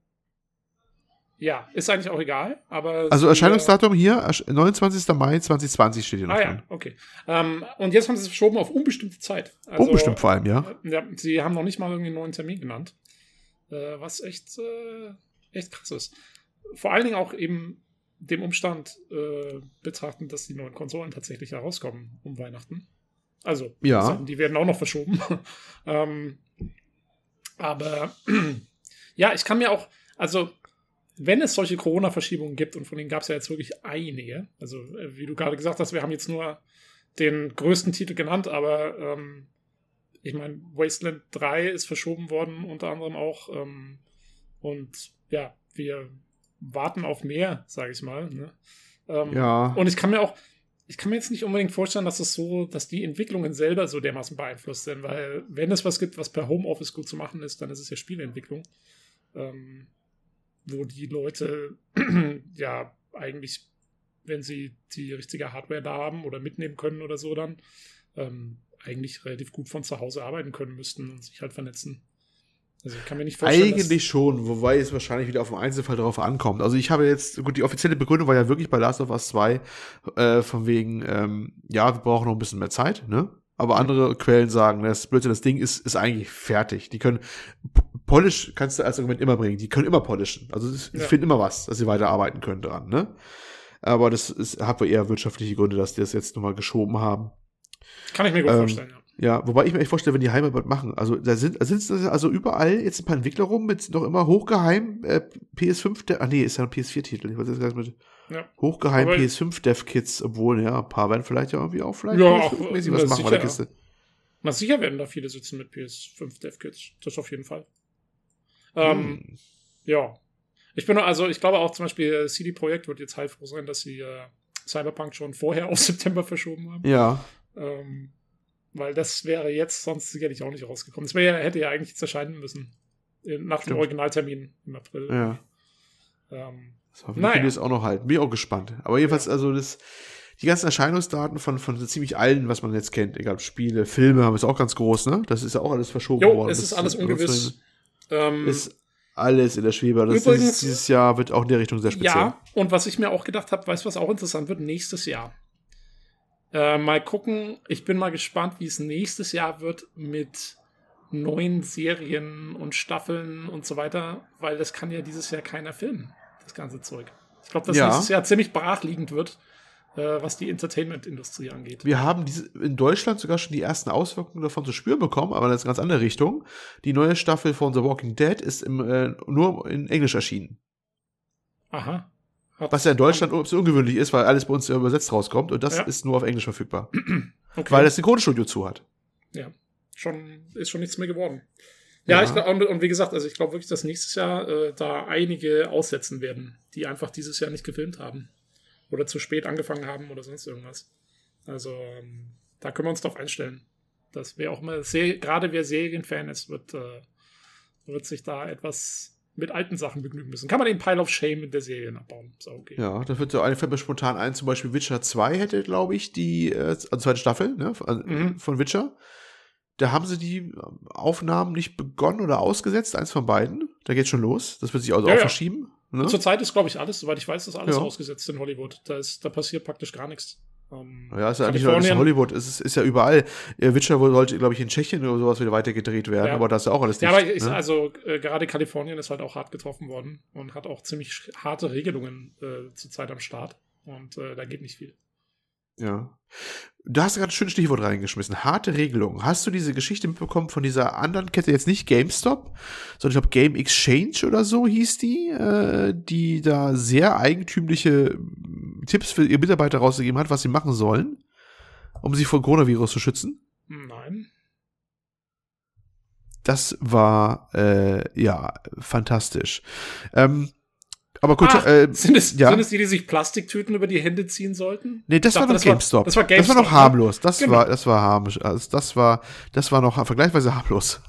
ja, ist eigentlich auch egal, aber. Also Erscheinungsdatum hier, ersch- 29. Mai 2020 steht hier äh, noch Ah dran. ja, okay. Ähm, und jetzt haben sie es verschoben auf unbestimmte Zeit. Also, Unbestimmt vor allem, ja. äh, Ja, sie haben noch nicht mal irgendwie einen neuen Termin genannt. Äh, was echt, äh, echt krass ist. Vor allen Dingen auch eben dem Umstand äh, betrachten, dass die neuen Konsolen tatsächlich herauskommen um Weihnachten. Also, Ja. Sachen, die werden auch noch verschoben. ähm, aber ja, ich kann mir auch, also wenn es solche Corona-Verschiebungen gibt, und von denen gab es ja jetzt wirklich einige, also äh, wie du gerade gesagt hast, wir haben jetzt nur den größten Titel genannt, aber ähm, ich meine, Wasteland 3 ist verschoben worden, unter anderem auch. Ähm, und ja, wir warten auf mehr, sage ich mal. Ne? Ähm, Ja. Und ich kann mir auch, ich kann mir jetzt nicht unbedingt vorstellen, dass es so, dass die Entwicklungen selber so dermaßen beeinflusst sind, weil wenn es was gibt, was per Homeoffice gut zu machen ist, dann ist es ja Spieleentwicklung. Ähm, wo die Leute ja eigentlich, wenn sie die richtige Hardware da haben oder mitnehmen können oder so, dann ähm, eigentlich relativ gut von zu Hause arbeiten können müssten und sich halt vernetzen. Also ich kann mir nicht vorstellen, Eigentlich schon, wobei es wahrscheinlich wieder auf den Einzelfall darauf ankommt. Also ich habe jetzt, gut, die offizielle Begründung war ja wirklich bei Last of Us 2, äh, von wegen, ähm, ja, wir brauchen noch ein bisschen mehr Zeit, ne? Aber andere Quellen sagen, das Blödsinn, das Ding ist, ist eigentlich fertig. Die können, Polish kannst du als Argument immer bringen, die können immer polischen. Also sie Ja. finden immer was, dass sie weiterarbeiten können dran, ne? Aber das ist, hat wohl eher wirtschaftliche Gründe, dass die das jetzt nochmal geschoben haben. kann ich mir gut ähm, vorstellen, ja. Ja, wobei ich mir echt vorstelle, wenn die Heimatbad machen. Also da sind, da sind also überall jetzt ein paar Entwickler rum mit noch immer hochgeheim äh, PS5, der, ah nee, ist ja ein PS4-Titel. Ich weiß jetzt gar nicht mit Ja. hochgeheim Aber- PS5 Dev-Kits, obwohl, ja, ein paar werden vielleicht ja irgendwie auch vielleicht Ja, auch, PS5-mäßig was machen bei der sicher. Kiste. Na sicher werden da viele sitzen mit PS5 Dev-Kits. Das auf jeden Fall. Ähm, Hm. Ja. Ich bin also, ich glaube auch zum Beispiel äh, CD Projekt wird jetzt heilfroh sein, dass sie äh, Cyberpunk schon vorher auf September verschoben haben. Ja, Ähm, weil das wäre jetzt sonst sicherlich auch nicht rausgekommen. Es wäre, hätte ja eigentlich jetzt erscheinen müssen. Nach dem Stimmt. Originaltermin im April. ja. Ähm, Das hoffentlich naja. es auch noch halten. Bin ich auch gespannt. Aber jedenfalls, ja. also das, die ganzen Erscheinungsdaten von, von so ziemlich allen, was man jetzt kennt, egal Spiele, Filme, haben es auch ganz groß, ne? Das ist ja auch alles verschoben jo, worden. Es ist alles ungewiss. Ähm, ist alles in der Schwebe. Das übrigens, ist, dieses Jahr wird auch in der Richtung sehr speziell. Ja, und was ich mir auch gedacht habe, weißt du, was auch interessant wird? Nächstes Jahr. Äh, mal gucken, ich bin mal gespannt, wie es nächstes Jahr wird mit neuen Serien und Staffeln und so weiter, weil das kann ja dieses Jahr keiner filmen, das ganze Zeug. Ich glaube, dass ja. nächstes Jahr ziemlich brachliegend wird, was die Entertainment-Industrie angeht. Wir haben diese, in Deutschland sogar schon die ersten Auswirkungen davon zu spüren bekommen, aber in eine ganz andere Richtung. Die neue Staffel von The Walking Dead ist im, äh, nur in Englisch erschienen. Aha. Was ja in Deutschland ein ungewöhnlich ist, weil alles bei uns ja übersetzt rauskommt und das ja. ist nur auf Englisch verfügbar. okay. Weil das Synchronstudio zu hat. Ja, schon, ist schon nichts mehr geworden. Ja, ja. Ich glaub, und, und, wie gesagt, also ich glaube wirklich, dass nächstes Jahr äh, da einige aussetzen werden, die einfach dieses Jahr nicht gefilmt haben. Oder zu spät angefangen haben oder sonst irgendwas. Also, ähm, da können wir uns drauf einstellen. Das wäre auch mal, gerade wer Serienfan ist, wird, äh, wird sich da etwas mit alten Sachen begnügen müssen. Kann man den Pile of Shame in der Serie abbauen. So, okay. Ja, da wird so eine fällt mir spontan ein, zum Beispiel Witcher 2 hätte, glaube ich, die, äh, also zweite Staffel, ne, von, mhm. von Witcher. Da haben sie die Aufnahmen nicht begonnen oder ausgesetzt, eins von beiden. Da geht schon los. Das wird sich also ja, auch ja. verschieben. Ne? Zurzeit ist, glaube ich, alles, soweit ich weiß, ist alles ja. ausgesetzt in Hollywood. Da, ist, da passiert praktisch gar nichts. Ähm, ja, ist ja nicht nur in Hollywood, es ist, ist ja überall. Witcher sollte, glaube ich, in Tschechien oder sowas wieder weitergedreht werden, ja. aber das ist ja auch alles nicht. Ja, aber ich, ne? also äh, gerade Kalifornien ist halt auch hart getroffen worden und hat auch ziemlich harte Regelungen äh, zurzeit am Start. Und äh, da geht nicht viel. Ja. Du hast gerade ein schönes Stichwort reingeschmissen. Harte Regelung. Hast du diese Geschichte mitbekommen von dieser anderen Kette, jetzt nicht GameStop, sondern ich glaube Game Exchange oder so hieß die, äh, die da sehr eigentümliche Tipps für ihre Mitarbeiter rausgegeben hat, was sie machen sollen, um sich vor Coronavirus zu schützen? Nein. Das war äh, ja fantastisch. Ähm, aber gut, Ach, äh, sind, es, ja. sind es die, die sich Plastiktüten über die Hände ziehen sollten? Nee, das, dachte, war, noch das GameStop. War, das war GameStop. Das war noch ne? harmlos. Das genau. war, das war harmlos. Also das war, das war noch vergleichsweise harmlos.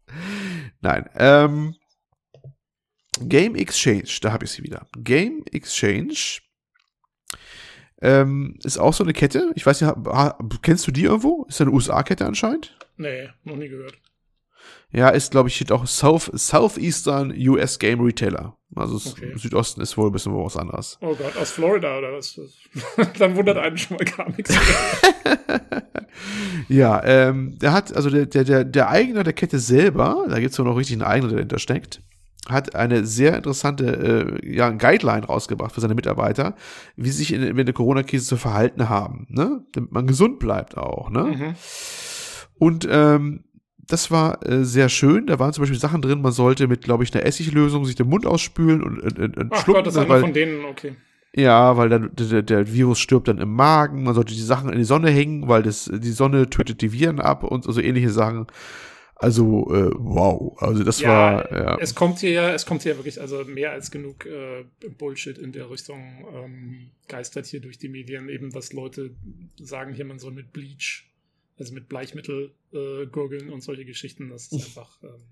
Nein, ähm, Game Exchange, da habe ich sie wieder. Game Exchange ähm, ist auch so eine Kette. Ich weiß nicht, kennst du die irgendwo? Ist eine USA-Kette anscheinend? Nee, noch nie gehört. Ja, ist, glaube ich, steht auch South, Southeastern US Game Retailer. Also okay. Südosten ist wohl ein bisschen was anderes. Oh Gott, aus Florida oder was? Dann wundert einen schon mal gar nichts. ja, ähm, der hat, also der, der, der, der Eigner der Kette selber, da gibt es noch richtig einen Eigner, der dahinter steckt, hat eine sehr interessante äh, ja, Guideline rausgebracht für seine Mitarbeiter, wie sie sich in, in der Corona-Krise zu verhalten haben, ne? Damit man gesund bleibt auch, ne? Mhm. Und ähm, das war äh, sehr schön. Da waren zum Beispiel Sachen drin, man sollte mit, glaube ich, einer Essiglösung sich den Mund ausspülen und, und, und Ach schlucken. Gott, das ist einer von denen, okay. Ja, weil dann der, der, Virus stirbt dann im Magen. Man sollte die Sachen in die Sonne hängen, weil das, die Sonne tötet die Viren ab und so ähnliche Sachen. Also, äh, wow. Also das ja, war. Ja. Es kommt hier ja, es kommt hier wirklich, also mehr als genug äh, Bullshit in der Richtung ähm, geistert hier durch die Medien, eben, dass Leute sagen, hier man soll mit Bleach also mit Bleichmittel äh, gurgeln und solche Geschichten. Das ist einfach. Ähm,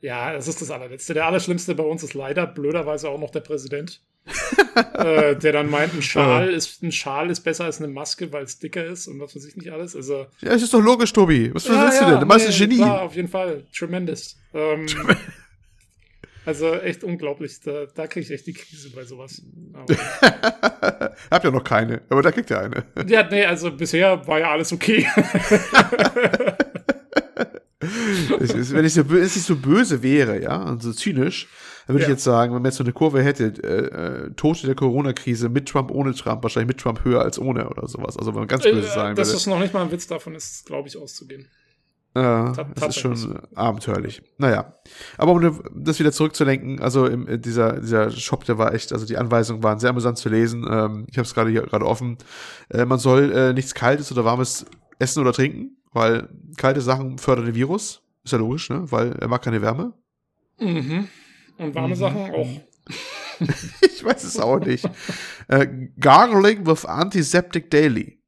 ja, das ist das allerletzte. Der allerschlimmste bei uns ist leider blöderweise auch noch der Präsident. äh, der dann meint, ein Schal, ja. ist, ein Schal ist besser als eine Maske, weil es dicker ist und was weiß ich nicht alles. Also, ja, es ist doch logisch, Tobi. Was ja, willst ja, du denn? Du meinst nee, Genie. Klar, auf jeden Fall. Tremendous. Ähm, also echt unglaublich. Da, da kriege ich echt die Krise bei sowas. Hab ja noch keine, aber da kriegt ihr eine. ja, nee, also bisher war ja alles okay. ist, wenn ich so, es nicht so böse wäre, ja, und so zynisch, dann würde ja. ich jetzt sagen, wenn man jetzt so eine Kurve hätte, äh, äh, Tote der Corona-Krise mit Trump, ohne Trump, wahrscheinlich mit Trump höher als ohne oder sowas. Also wenn man ganz böse äh, sagen Das würde. ist noch nicht mal ein Witz, davon ist, glaube ich, auszugehen. Ja, das ist schon abenteuerlich. Naja. Aber um das wieder zurückzulenken, also im, äh, dieser, dieser Shop, der war echt, also die Anweisungen waren sehr amüsant zu lesen. Ähm, ich habe es gerade hier gerade offen. Äh, man soll äh, nichts Kaltes oder Warmes essen oder trinken, weil kalte Sachen fördern den Virus. Ist ja logisch, ne? Weil er mag keine Wärme. Mhm. Und warme mhm. Sachen auch. ich weiß es auch nicht. äh, gargling with Antiseptic Daily.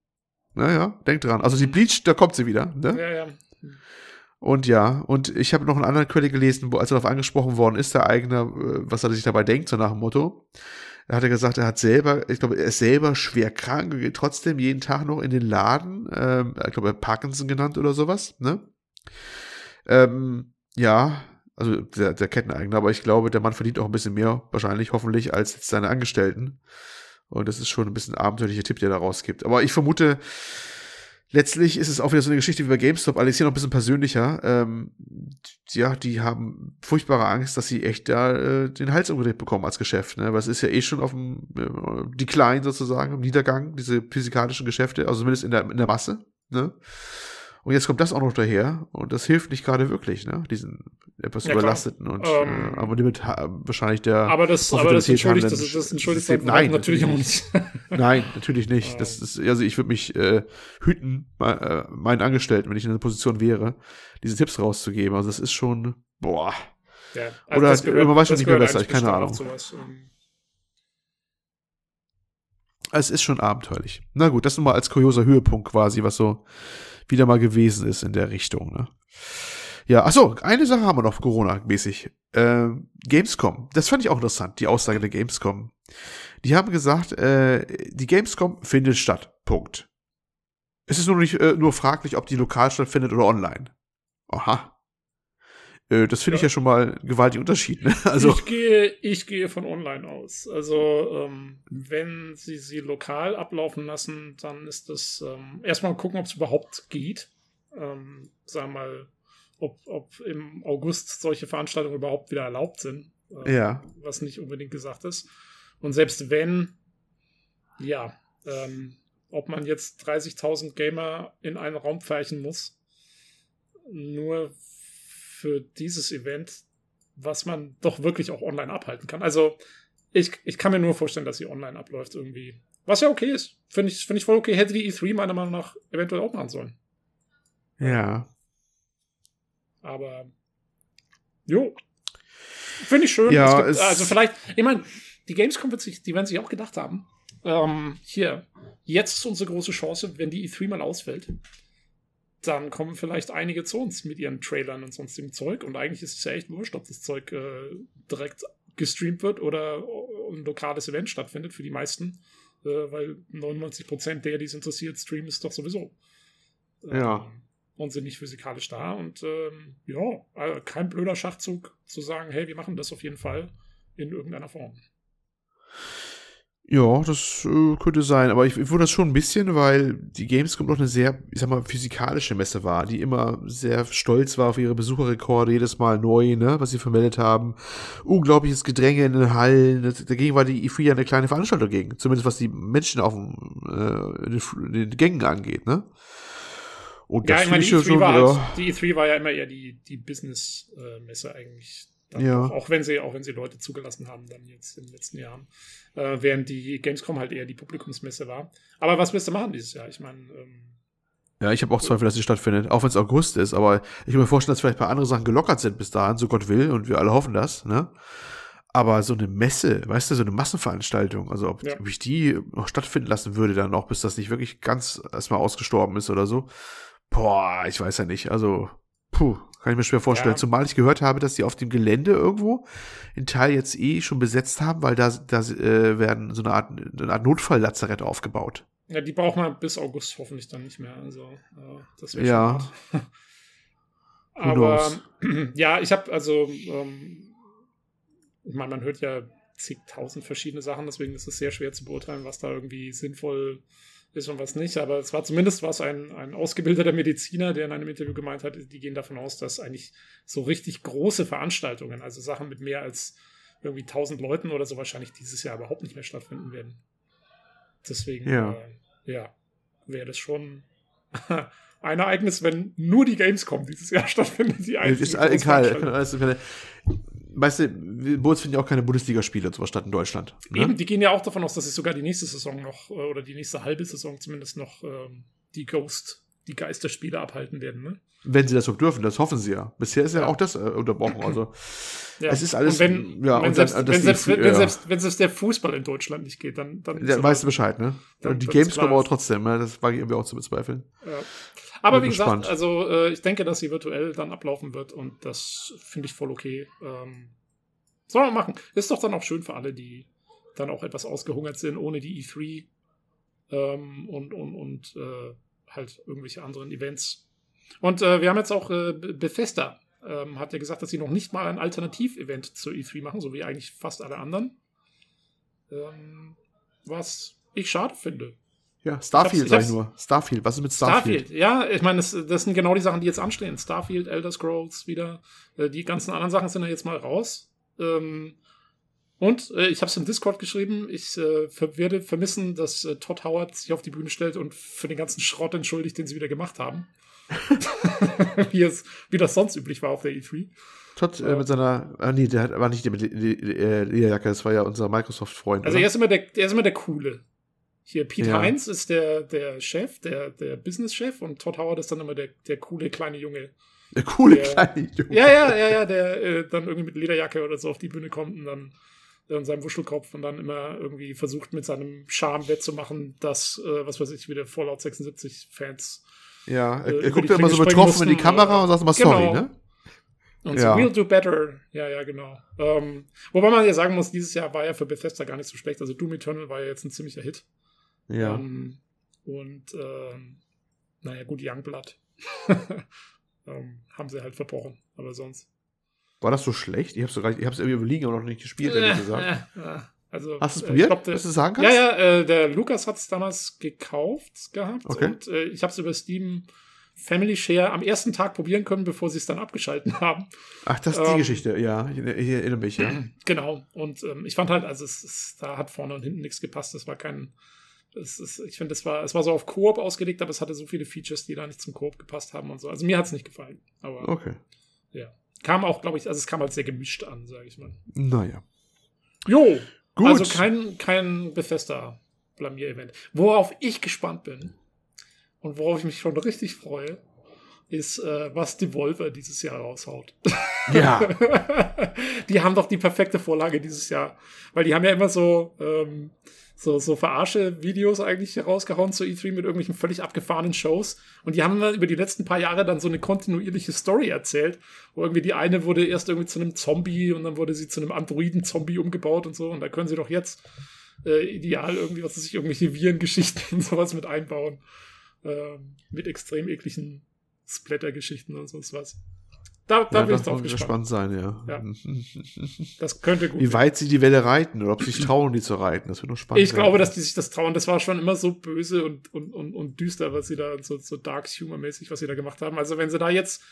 Naja, denk dran. Also die Bleach, da kommt sie wieder. Ne? Ja, ja. Und ja, und ich habe noch einen anderen Quelle gelesen, wo als er darauf angesprochen worden ist, der Eigner, äh, was er sich dabei denkt, so nach dem Motto. Er hat er gesagt, er hat selber, ich glaube, er ist selber schwer krank, geht trotzdem jeden Tag noch in den Laden, ähm, ich glaube, Parkinson genannt oder sowas, ne? Ähm, ja, also der, der Ketteneigner, aber ich glaube, der Mann verdient auch ein bisschen mehr, wahrscheinlich, hoffentlich, als jetzt seine Angestellten. Und das ist schon ein bisschen ein abenteuerlicher Tipp, der da rausgibt. Aber ich vermute, letztlich ist es auch wieder so eine Geschichte wie bei GameStop, allerdings hier noch ein bisschen persönlicher. Ähm, ja, die haben furchtbare Angst, dass sie echt da äh, den Hals umgedreht bekommen als Geschäft, ne? Weil es ist ja eh schon auf dem äh, Decline sozusagen, im Niedergang, diese physikalischen Geschäfte, also zumindest in der, in der Masse, ne? Und jetzt kommt das auch noch daher und das hilft nicht gerade wirklich, ne? Diesen etwas ja, überlasteten und ähm, äh, aber damit wahrscheinlich der Aber das, aber das entschuldigt, das, das entschuldigt System. Nein, natürlich auch nicht. Nein, natürlich nicht. Das ist, also ich würde mich äh, hüten, äh, meinen Angestellten, wenn ich in einer Position wäre, diese Tipps rauszugeben. Also das ist schon, boah. Ja, also Oder gehört, man weiß schon nicht mehr besser, ich keine Ahnung. Sowas, ähm. Es ist schon abenteuerlich. Na gut, das nur mal als kurioser Höhepunkt quasi, was so wieder mal gewesen ist in der Richtung. Ne? Ja, achso, eine Sache haben wir noch Corona-mäßig. Äh, Gamescom, das fand ich auch interessant, die Aussage der Gamescom. Die haben gesagt, äh, die Gamescom findet statt. Punkt. Es ist nur nicht äh, nur fraglich, ob die lokal stattfindet oder online. Aha. Äh, das finde ja. ich ja schon mal einen gewaltigen Unterschied. Ne? Also ich gehe, ich gehe von online aus. Also ähm, wenn sie sie lokal ablaufen lassen, dann ist das ähm, erstmal gucken, ob es überhaupt geht. Ähm, sagen wir mal, ob, ob im August solche Veranstaltungen überhaupt wieder erlaubt sind. Äh, ja. Was nicht unbedingt gesagt ist. Und selbst wenn, ja, ähm, ob man jetzt 30.000 Gamer in einen Raum pferchen muss, nur für dieses Event, was man doch wirklich auch online abhalten kann. Also ich, ich kann mir nur vorstellen, dass sie online abläuft irgendwie. Was ja okay ist. Finde ich, find ich voll okay. Hätte die E3 meiner Meinung nach eventuell auch machen sollen. Ja. Aber jo. Finde ich schön. Ja, gibt, also vielleicht, ich meine, die Gamescom wird sich, die werden sich auch gedacht haben. Ähm, hier, jetzt ist unsere große Chance, wenn die E3 mal ausfällt dann kommen vielleicht einige zu uns mit ihren Trailern und sonstigem Zeug. Und eigentlich ist es ja echt wurscht, ob das Zeug äh, direkt gestreamt wird oder ein lokales Event stattfindet für die meisten. Äh, weil 99% der, die es interessiert, streamen es doch sowieso. Ähm, ja. Und sind nicht physikalisch da. Und ähm, ja, also kein blöder Schachzug zu sagen, hey, wir machen das auf jeden Fall in irgendeiner Form. Ja, das äh, könnte sein, aber ich, ich wundere das schon ein bisschen, weil die Gamescom doch eine sehr, ich sag mal, physikalische Messe war, die immer sehr stolz war auf ihre Besucherrekorde, jedes Mal neu, ne, was sie vermeldet haben. Unglaubliches Gedränge in den Hallen, dagegen war die IFI ja eine kleine Veranstaltung dagegen, zumindest was die Menschen auf dem, äh, in, den, in den Gängen angeht, ne. Und ja, das ich meine, die, E3 schon, war halt, ja. die E3 war ja immer eher die, die Business-Messe eigentlich. Ja. Auch, auch, wenn sie, auch wenn sie Leute zugelassen haben, dann jetzt in den letzten Jahren äh, während die Gamescom halt eher die Publikumsmesse war. Aber was willst du machen dieses Jahr? Ich meine, ähm, ja, ich habe auch Zweifel, dass sie stattfindet, auch wenn es August ist, aber ich kann mir vorstellen, dass vielleicht ein paar andere Sachen gelockert sind bis dahin, so Gott will, und wir alle hoffen das, ne? Aber so eine Messe, weißt du, so eine Massenveranstaltung, also ob, ja. ob ich die noch stattfinden lassen würde dann noch, bis das nicht wirklich ganz erstmal ausgestorben ist oder so. Boah, ich weiß ja nicht. Also, puh, kann ich mir schwer vorstellen. Ja. Zumal ich gehört habe, dass die auf dem Gelände irgendwo in Teil jetzt eh schon besetzt haben, weil da, da äh, werden so eine Art, eine Art Notfalllazarett aufgebaut. Ja, die braucht man bis August hoffentlich dann nicht mehr. Also, äh, das wäre ja. Aber ja, ich habe also, ähm, ich meine, man hört ja zigtausend verschiedene Sachen, deswegen ist es sehr schwer zu beurteilen, was da irgendwie sinnvoll ist ist und was nicht. Aber es war zumindest was ein, ein ausgebildeter Mediziner, der in einem Interview gemeint hat, die gehen davon aus, dass eigentlich so richtig große Veranstaltungen, also Sachen mit mehr als irgendwie 1000 Leuten oder so, wahrscheinlich dieses Jahr überhaupt nicht mehr stattfinden werden. Deswegen, ja, äh, ja wäre das schon ein Ereignis, wenn nur die Gamescom dieses Jahr stattfindet. Die ist egal weißt du, uns finden ja auch keine Bundesligaspiele und sowas statt in Deutschland. Ne? Eben, die gehen ja auch davon aus, dass sie sogar die nächste Saison noch, äh, oder die nächste halbe Saison zumindest noch ähm, die Ghost die Geisterspiele abhalten werden. Ne? Wenn sie das auch dürfen, das hoffen sie ja. Bisher ist ja, ja. auch das äh, unterbrochen. Also ja. es ist alles. wenn, ja, wenn, selbst, dann, wenn, selbst, wenn, wenn, selbst, wenn selbst der Fußball in Deutschland nicht geht, dann. dann ja, weißt du Bescheid, ne? Dann, die Gamescom aber trotzdem, ne? das wage ich irgendwie auch zu bezweifeln. Ja. Aber wie gespannt. gesagt, also äh, ich denke, dass sie virtuell dann ablaufen wird und das finde ich voll okay. Ähm, soll man machen. Ist doch dann auch schön für alle, die dann auch etwas ausgehungert sind, ohne die E3 ähm, und, und, und äh, halt irgendwelche anderen Events. Und äh, wir haben jetzt auch äh, Bethesda ähm, hat ja gesagt, dass sie noch nicht mal ein Alternativ-Event zur E3 machen, so wie eigentlich fast alle anderen. Ähm, was ich schade finde. Ja, Starfield, sag ich nur. Starfield, was ist mit Starfield? Starfield, ja, ich meine, das, das, sind genau die Sachen, die jetzt anstehen. Starfield, Elder Scrolls wieder. Äh, die ganzen anderen Sachen sind ja jetzt mal raus. Ähm, und äh, ich habe es im Discord geschrieben, ich äh, werde vermissen, dass äh, Todd Howard sich auf die Bühne stellt und für den ganzen Schrott entschuldigt, den sie wieder gemacht haben. wie, es, wie das sonst üblich war auf der E3. Todd äh, mit seiner, ah nee, der war nicht die mit der Lederjacke, das war ja unser Microsoft-Freund. Also er ist, immer der, er ist immer der Coole. Hier, Pete ja. Heinz ist der, der Chef, der, der Business-Chef und Todd Howard ist dann immer der, der coole kleine Junge. Der coole der, kleine Junge. Ja, ja, ja, ja, der äh, dann irgendwie mit Lederjacke oder so auf die Bühne kommt und dann in seinem Wuschelkopf und dann immer irgendwie versucht mit seinem Charme wettzumachen, dass, äh, was weiß ich, wieder Fallout 76 Fans. Ja, er, äh, er guckt ja immer so betroffen in die Kamera und sagt immer genau. sorry, ne? Und ja. so, we'll do better. Ja, ja, genau. Ähm, wobei man ja sagen muss, dieses Jahr war ja für Bethesda gar nicht so schlecht. Also Doom Eternal war ja jetzt ein ziemlicher Hit. Ja. Ähm, und, ähm, naja, gut, Youngblood. ähm, haben sie halt verbrochen. Aber sonst. War das so schlecht? Ich habe es ich hab's irgendwie überlegen, aber noch nicht gespielt, ehrlich gesagt. Also, Hast du es äh, probiert, glaub, der, was du sagen kannst? Ja, ja, äh, der Lukas hat es damals gekauft gehabt okay. und äh, ich habe es über Steam Family Share am ersten Tag probieren können, bevor sie es dann abgeschalten haben. Ach, das ist ähm, die Geschichte, ja, ich, ich, erinnere mich, ja. Genau, und ähm, ich fand halt, also es, es, da hat vorne und hinten nichts gepasst, das war kein, es ist, ich finde, es war, es war so auf Koop ausgelegt, aber es hatte so viele Features, die da nicht zum Koop gepasst haben und so. Also mir hat es nicht gefallen, aber okay. Ja. Kam auch, glaube ich, also es kam halt sehr gemischt an, sage ich mal. Naja. Jo, Gut. Also kein, kein Bethesda-Blamier-Event. Worauf ich gespannt bin und worauf ich mich schon richtig freue, ist, äh, was Devolver dieses Jahr raushaut. Ja. die haben doch die perfekte Vorlage dieses Jahr. Weil die haben ja immer so, ähm, so, so verarsche Videos eigentlich rausgehauen zu E3 mit irgendwelchen völlig abgefahrenen Shows. Und die haben dann über die letzten paar Jahre dann so eine kontinuierliche Story erzählt, wo irgendwie die eine wurde erst irgendwie zu einem Zombie und dann wurde sie zu einem Androiden-Zombie umgebaut und so. Und da können sie doch jetzt äh, ideal irgendwie, was weiß ich, irgendwelche Virengeschichten und sowas mit einbauen. Äh, mit extrem ekligen Splatter-Geschichten und sonst was. Da, da ja, bin ich drauf gespannt. sein, ja. ja. Das könnte gut Wie weit sie die Welle reiten oder ob sie sich trauen, die zu reiten. Das wird noch spannend. Ich werden. glaube, dass die sich das trauen. Das war schon immer so böse und, und, und, und düster, was sie da, so, so Dark Humor-mäßig, was sie da gemacht haben. Also, wenn sie da jetzt,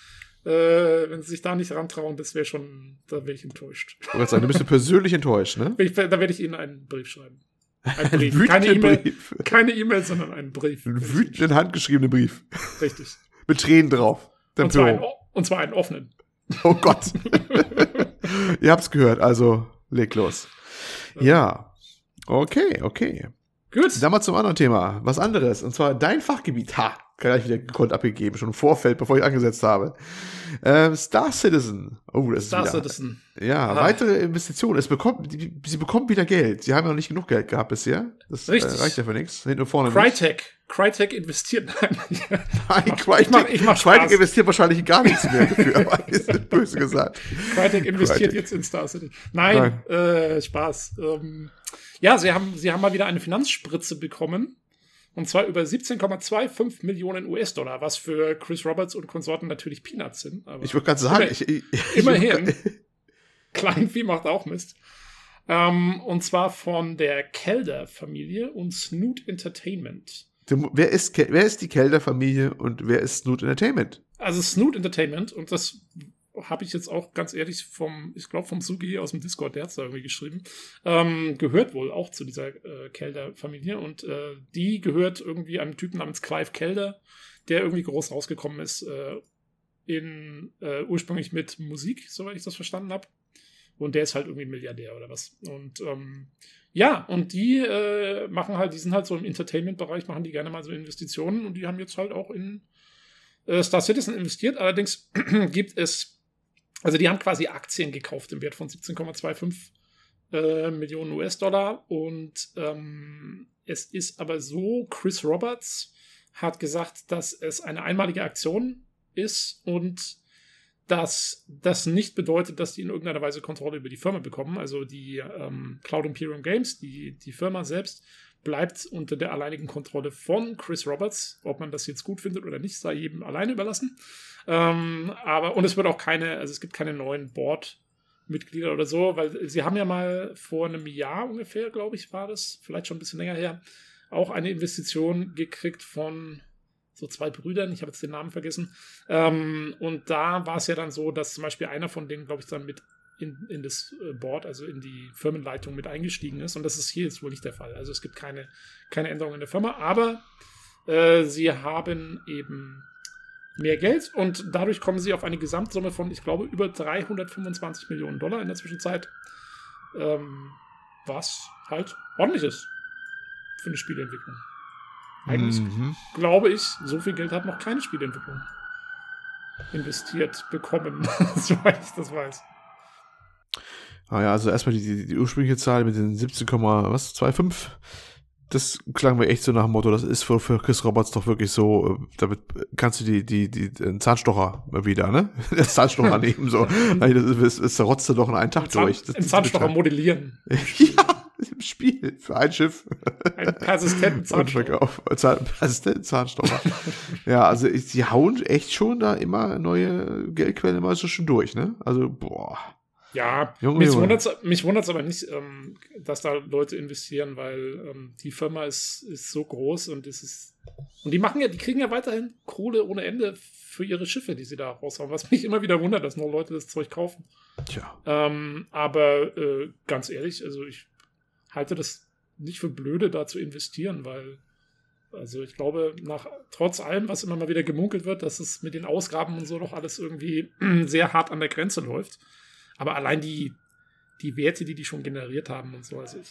äh, wenn sie sich da nicht rantrauen, das wäre schon, da wäre ich enttäuscht. Ich sagen, du bist persönlich enttäuscht, ne? Ich, da werde ich ihnen einen Brief schreiben. Ein Brief. keine E-Mail, keine E-Mail, sondern einen Brief. Einen wütenden handgeschriebenen Brief. Richtig. Mit Tränen drauf. Und zwar, einen, und zwar, einen, offenen. Oh Gott. Ihr habt's gehört, also leg los. Ja. Okay, okay. Gut. Dann mal zum anderen Thema. Was anderes. Und zwar dein Fachgebiet. Ha gleich wieder gekonnt abgegeben, schon im Vorfeld, bevor ich angesetzt habe. Ähm, Star Citizen. Oh, das Star ist wieder, Citizen. Ja, ah. weitere Investitionen. Es bekommt, die, sie bekommen wieder Geld. Sie haben ja noch nicht genug Geld gehabt bisher. Das äh, reicht ja für nichts. Hinten und vorne Crytek. Nicht. Crytek investiert. Nein, Crytek, ich mach, ich mach Crytek investiert wahrscheinlich gar nichts mehr dafür, aber ist böse gesagt. Crytek investiert Crytek. jetzt in Star Citizen. Nein, Nein. Äh, Spaß. Ähm, ja, sie haben, sie haben mal wieder eine Finanzspritze bekommen und zwar über 17,25 Millionen US-Dollar, was für Chris Roberts und Konsorten natürlich Peanuts sind. ich würde gerade sagen, immer, ich, ich, immerhin. Kleinvieh macht auch Mist. Ähm, und zwar von der Kelder-Familie und Snoot Entertainment. Wer ist, wer ist die Kelder-Familie und wer ist Snoot Entertainment? Also Snoot Entertainment, und das habe ich jetzt auch ganz ehrlich vom, ich glaube vom Sugi aus dem Discord, der hat es irgendwie geschrieben, ähm, gehört wohl auch zu dieser äh, Kelder-Familie und äh, die gehört irgendwie einem Typen namens Clive Kelder, der irgendwie groß rausgekommen ist, äh, in, äh, ursprünglich mit Musik, soweit ich das verstanden habe. Und der ist halt irgendwie Milliardär oder was. Und ähm, ja, und die äh, machen halt, die sind halt so im Entertainment-Bereich, machen die gerne mal so Investitionen und die haben jetzt halt auch in äh, Star Citizen investiert. Allerdings gibt es, also die haben quasi Aktien gekauft im Wert von 17,25 äh, Millionen US-Dollar und ähm, es ist aber so, Chris Roberts hat gesagt, dass es eine einmalige Aktion ist und dass das nicht bedeutet, dass die in irgendeiner Weise Kontrolle über die Firma bekommen. Also die ähm, Cloud Imperium Games, die, die Firma selbst, bleibt unter der alleinigen Kontrolle von Chris Roberts. Ob man das jetzt gut findet oder nicht, sei jedem alleine überlassen. Ähm, aber, und es wird auch keine, also es gibt keine neuen Board-Mitglieder oder so, weil sie haben ja mal vor einem Jahr ungefähr, glaube ich, war das, vielleicht schon ein bisschen länger her, auch eine Investition gekriegt von so zwei Brüdern, ich habe jetzt den Namen vergessen. Ähm, und da war es ja dann so, dass zum Beispiel einer von denen, glaube ich, dann mit in, in das äh, Board, also in die Firmenleitung mit eingestiegen ist. Und das ist hier jetzt wohl nicht der Fall. Also es gibt keine, keine Änderungen in der Firma, aber äh, sie haben eben mehr Geld und dadurch kommen sie auf eine Gesamtsumme von, ich glaube, über 325 Millionen Dollar in der Zwischenzeit. Ähm, was halt ordentlich ist für eine Spieleentwicklung. Eigentlich mhm. glaube ich, so viel Geld hat noch keine Spielentwicklung investiert bekommen, soweit ich das weiß. Ah ja, also erstmal die, die, die ursprüngliche Zahl mit den 17, was, 2,5. Das klang mir echt so nach dem Motto, das ist für, für Chris Roberts doch wirklich so, äh, damit kannst du die, die, die, den Zahnstocher wieder, ne? Der Zahnstocher nehmen, so. das, ist, das rotzt du doch in einen Tag Zahn, durch. Das, Zahnstocher modellieren. ja im Spiel für ein Schiff. Ein persistenten Zahnstocher. persistenten Zahnstocher. ja, also die hauen echt schon da immer neue Geldquellen immer so schon durch, ne? Also, boah. Ja, Junge, mich wundert es aber nicht, ähm, dass da Leute investieren, weil ähm, die Firma ist, ist so groß und es ist. Und die machen ja, die kriegen ja weiterhin Kohle ohne Ende für ihre Schiffe, die sie da raushauen. Was mich immer wieder wundert, dass nur Leute das Zeug kaufen. Tja. Ähm, aber äh, ganz ehrlich, also ich halte das nicht für blöde, da zu investieren, weil, also ich glaube, nach trotz allem, was immer mal wieder gemunkelt wird, dass es mit den Ausgaben und so noch alles irgendwie sehr hart an der Grenze läuft. Aber allein die, die Werte, die die schon generiert haben und so, also ich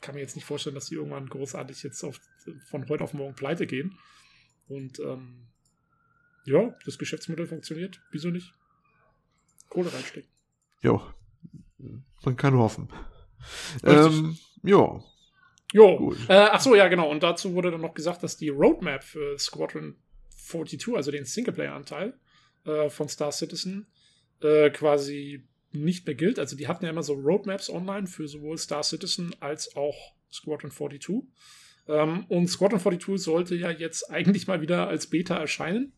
kann mir jetzt nicht vorstellen, dass die irgendwann großartig jetzt auf, von heute auf morgen pleite gehen. Und ähm, ja, das Geschäftsmodell funktioniert. Wieso nicht? Kohle reinstecken. Jo, man kann hoffen. Ähm, ja. Jo. Äh, ach so, ja, genau. Und dazu wurde dann noch gesagt, dass die Roadmap für Squadron 42, also den Singleplayer-Anteil äh, von Star Citizen, äh, quasi nicht mehr gilt. Also die hatten ja immer so Roadmaps online für sowohl Star Citizen als auch Squadron 42. Ähm, und Squadron 42 sollte ja jetzt eigentlich mal wieder als Beta erscheinen.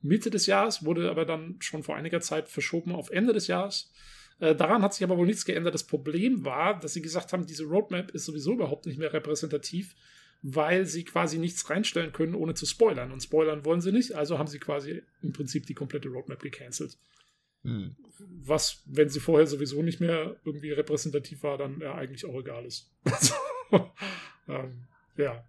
Mitte des Jahres, wurde aber dann schon vor einiger Zeit verschoben auf Ende des Jahres. Äh, daran hat sich aber wohl nichts geändert. Das Problem war, dass sie gesagt haben, diese Roadmap ist sowieso überhaupt nicht mehr repräsentativ, weil sie quasi nichts reinstellen können, ohne zu spoilern. Und spoilern wollen sie nicht, also haben sie quasi im Prinzip die komplette Roadmap gecancelt. Hm. Was, wenn sie vorher sowieso nicht mehr irgendwie repräsentativ war, dann ja eigentlich auch egal ist. ähm, ja.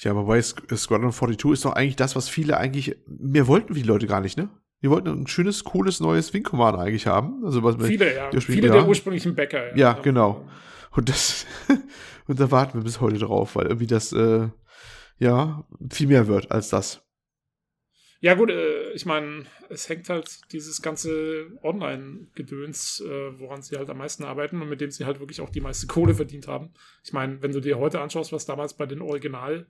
Ja, aber bei Squadron 42 ist doch eigentlich das, was viele eigentlich, mehr wollten wie die Leute gar nicht, ne? Die wollten ein schönes, cooles neues Wing Commander eigentlich haben. Also was viele, ja. Viele der ursprünglichen Bäcker. Ja, ja genau. Und das, und da warten wir bis heute drauf, weil irgendwie das, äh, ja, viel mehr wird als das. Ja, gut, äh, ich meine, es hängt halt dieses ganze Online-Gedöns, äh, woran sie halt am meisten arbeiten und mit dem sie halt wirklich auch die meiste Kohle verdient haben. Ich meine, wenn du dir heute anschaust, was damals bei den Original-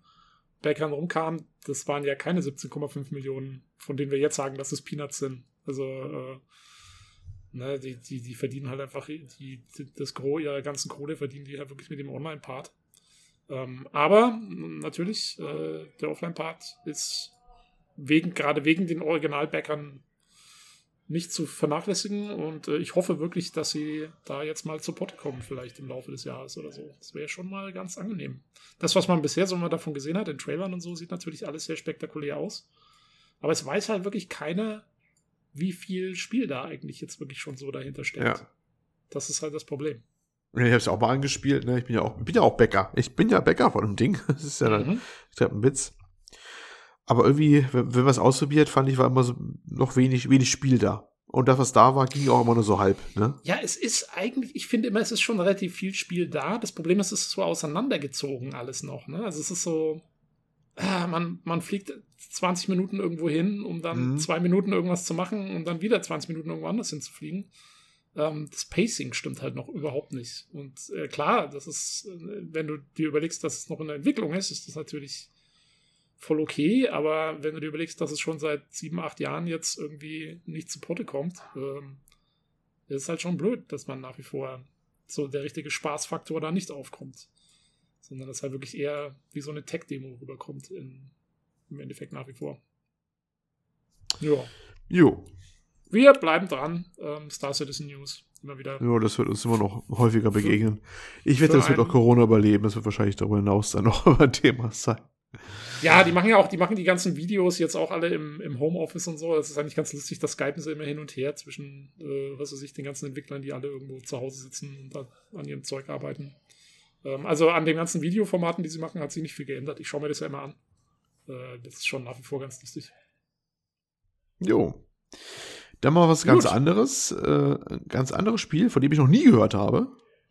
Bäckern rumkam, das waren ja keine 17,5 Millionen, von denen wir jetzt sagen, dass es Peanuts sind. Also, äh, ne, die, die, die verdienen halt einfach, die, die, das Gros ihrer ganzen Kohle verdienen die halt wirklich mit dem Online-Part. Ähm, aber natürlich, äh, der Offline-Part ist wegen, gerade wegen den Originalbäckern nicht zu vernachlässigen und äh, ich hoffe wirklich, dass sie da jetzt mal zu Potte kommen, vielleicht im Laufe des Jahres oder so. Das wäre schon mal ganz angenehm. Das, was man bisher so mal davon gesehen hat, in Trailern und so, sieht natürlich alles sehr spektakulär aus. Aber es weiß halt wirklich keiner, wie viel Spiel da eigentlich jetzt wirklich schon so dahinter steckt. Ja. Das ist halt das Problem. Ich habe es auch mal angespielt, ne? Ich bin ja auch, bin ja auch Bäcker. Ich bin ja Bäcker von dem Ding. Das ist ja mhm. dann, ein Witz. Aber irgendwie, wenn, wenn man es ausprobiert, fand ich, war immer so noch wenig, wenig Spiel da. Und das, was da war, ging auch immer nur so halb, ne? Ja, es ist eigentlich, ich finde immer, es ist schon relativ viel Spiel da. Das Problem ist, es ist so auseinandergezogen alles noch, ne? Also es ist so, ah, man, man fliegt 20 Minuten irgendwo hin, um dann mhm. zwei Minuten irgendwas zu machen und dann wieder 20 Minuten irgendwo anders hinzufliegen. Ähm, das Pacing stimmt halt noch überhaupt nicht. Und äh, klar, das ist, äh, wenn du dir überlegst, dass es noch in der Entwicklung ist, ist das natürlich voll okay, aber wenn du dir überlegst, dass es schon seit sieben, acht Jahren jetzt irgendwie nicht zu Potte kommt, ähm, ist es halt schon blöd, dass man nach wie vor so der richtige Spaßfaktor da nicht aufkommt. Sondern dass halt wirklich eher wie so eine Tech-Demo rüberkommt in, im Endeffekt nach wie vor. Ja. Jo. Wir bleiben dran. Ähm, Star Citizen News. Immer wieder. Ja, das wird uns immer noch häufiger begegnen. Ich wette, das wird auch Corona überleben. Das wird wahrscheinlich darüber hinaus dann noch ein Thema sein. Ja, die machen ja auch, die machen die ganzen Videos jetzt auch alle im, im Homeoffice und so. Das ist eigentlich ganz lustig, da skypen sie immer hin und her zwischen, äh, was weiß ich, den ganzen Entwicklern, die alle irgendwo zu Hause sitzen und da an ihrem Zeug arbeiten. Ähm, also an den ganzen Videoformaten, die sie machen, hat sich nicht viel geändert. Ich schaue mir das ja immer an. Äh, das ist schon nach wie vor ganz lustig. Jo. Dann mal was ganz Gut. anderes. Äh, ganz anderes Spiel, von dem ich noch nie gehört habe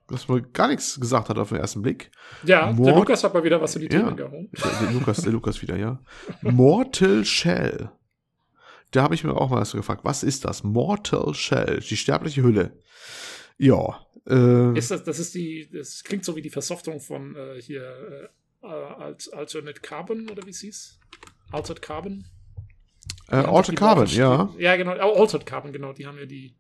was man gar nichts gesagt hat auf den ersten Blick. Ja, Mord der Lukas hat mal wieder was in die Themen ja, gehauen. Der, der, Lukas, der Lukas wieder, ja. Mortal Shell. Da habe ich mir auch mal so gefragt, was ist das? Mortal Shell, die sterbliche Hülle. Ja. Äh, ist das, das ist die, das klingt so wie die Versoftung von äh, hier äh, Alternate Carbon oder wie es hieß? Altered Carbon? Äh, Altered Carbon, ja. Ja, genau. Altered Carbon, genau. Die haben ja die,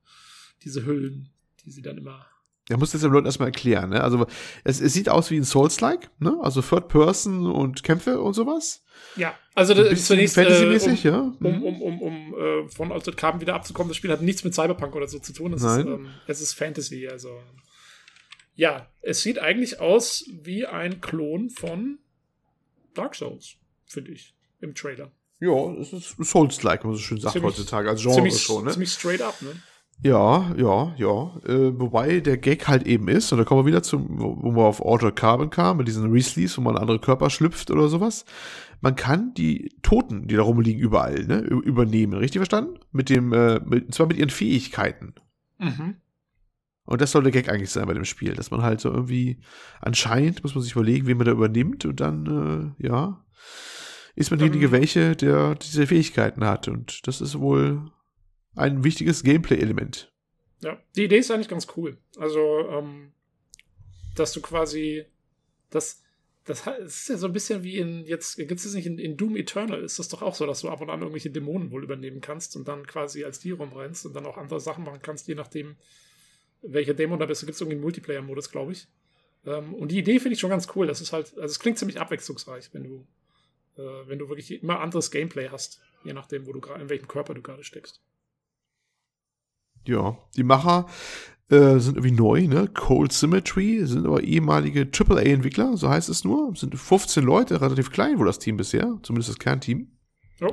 diese Hüllen, die sie dann immer er muss das den Leuten erstmal erklären, ne? Also, es, es sieht aus wie ein Souls-like, ne? Also Third Person und Kämpfe und sowas. Ja, also das zunächst Fantasy-mäßig, äh, um, ja. Um, um, um, um äh, von Altered Carbon wieder abzukommen, das Spiel hat nichts mit Cyberpunk oder so zu tun. Es, Nein. Ist, ähm, es ist Fantasy, also. Ja, es sieht eigentlich aus wie ein Klon von Dark Souls, finde ich, im Trailer. Ja, es ist Souls-like, wie man so schön sagt ziemlich, heutzutage, als Genre ziemlich, schon, ne? Ziemlich straight up, ne? Ja, ja, ja. Äh, wobei der Gag halt eben ist, und da kommen wir wieder zum, wo, wo wir auf Order Carbon kamen, mit diesen Resleeves, wo man andere Körper schlüpft oder sowas. Man kann die Toten, die da rumliegen, überall, ne, übernehmen. Richtig verstanden? Mit dem, äh, mit, zwar mit ihren Fähigkeiten. Mhm. Und das soll der Gag eigentlich sein bei dem Spiel, dass man halt so irgendwie anscheinend muss man sich überlegen, wen man da übernimmt und dann, äh, ja, ist man derjenige, welche, der diese Fähigkeiten hat. Und das ist wohl ein wichtiges Gameplay-Element. Ja, die Idee ist eigentlich ganz cool. Also, ähm, dass du quasi das, das ist ja so ein bisschen wie in, jetzt gibt es nicht in, in, Doom Eternal, ist das doch auch so, dass du ab und an irgendwelche Dämonen wohl übernehmen kannst und dann quasi als die rumrennst und dann auch andere Sachen machen kannst, je nachdem, welcher Dämon da bist. Da gibt es irgendwie einen Multiplayer-Modus, glaube ich. Ähm, und die Idee finde ich schon ganz cool. Das ist halt, also es klingt ziemlich abwechslungsreich, wenn du, äh, wenn du wirklich immer anderes Gameplay hast, je nachdem, wo du gerade, in welchem Körper du gerade steckst. Ja, die Macher äh, sind irgendwie neu, ne? Cold Symmetry sind aber ehemalige AAA-Entwickler, so heißt es nur. Es sind 15 Leute, relativ klein wohl das Team bisher, zumindest das Kernteam. Ja.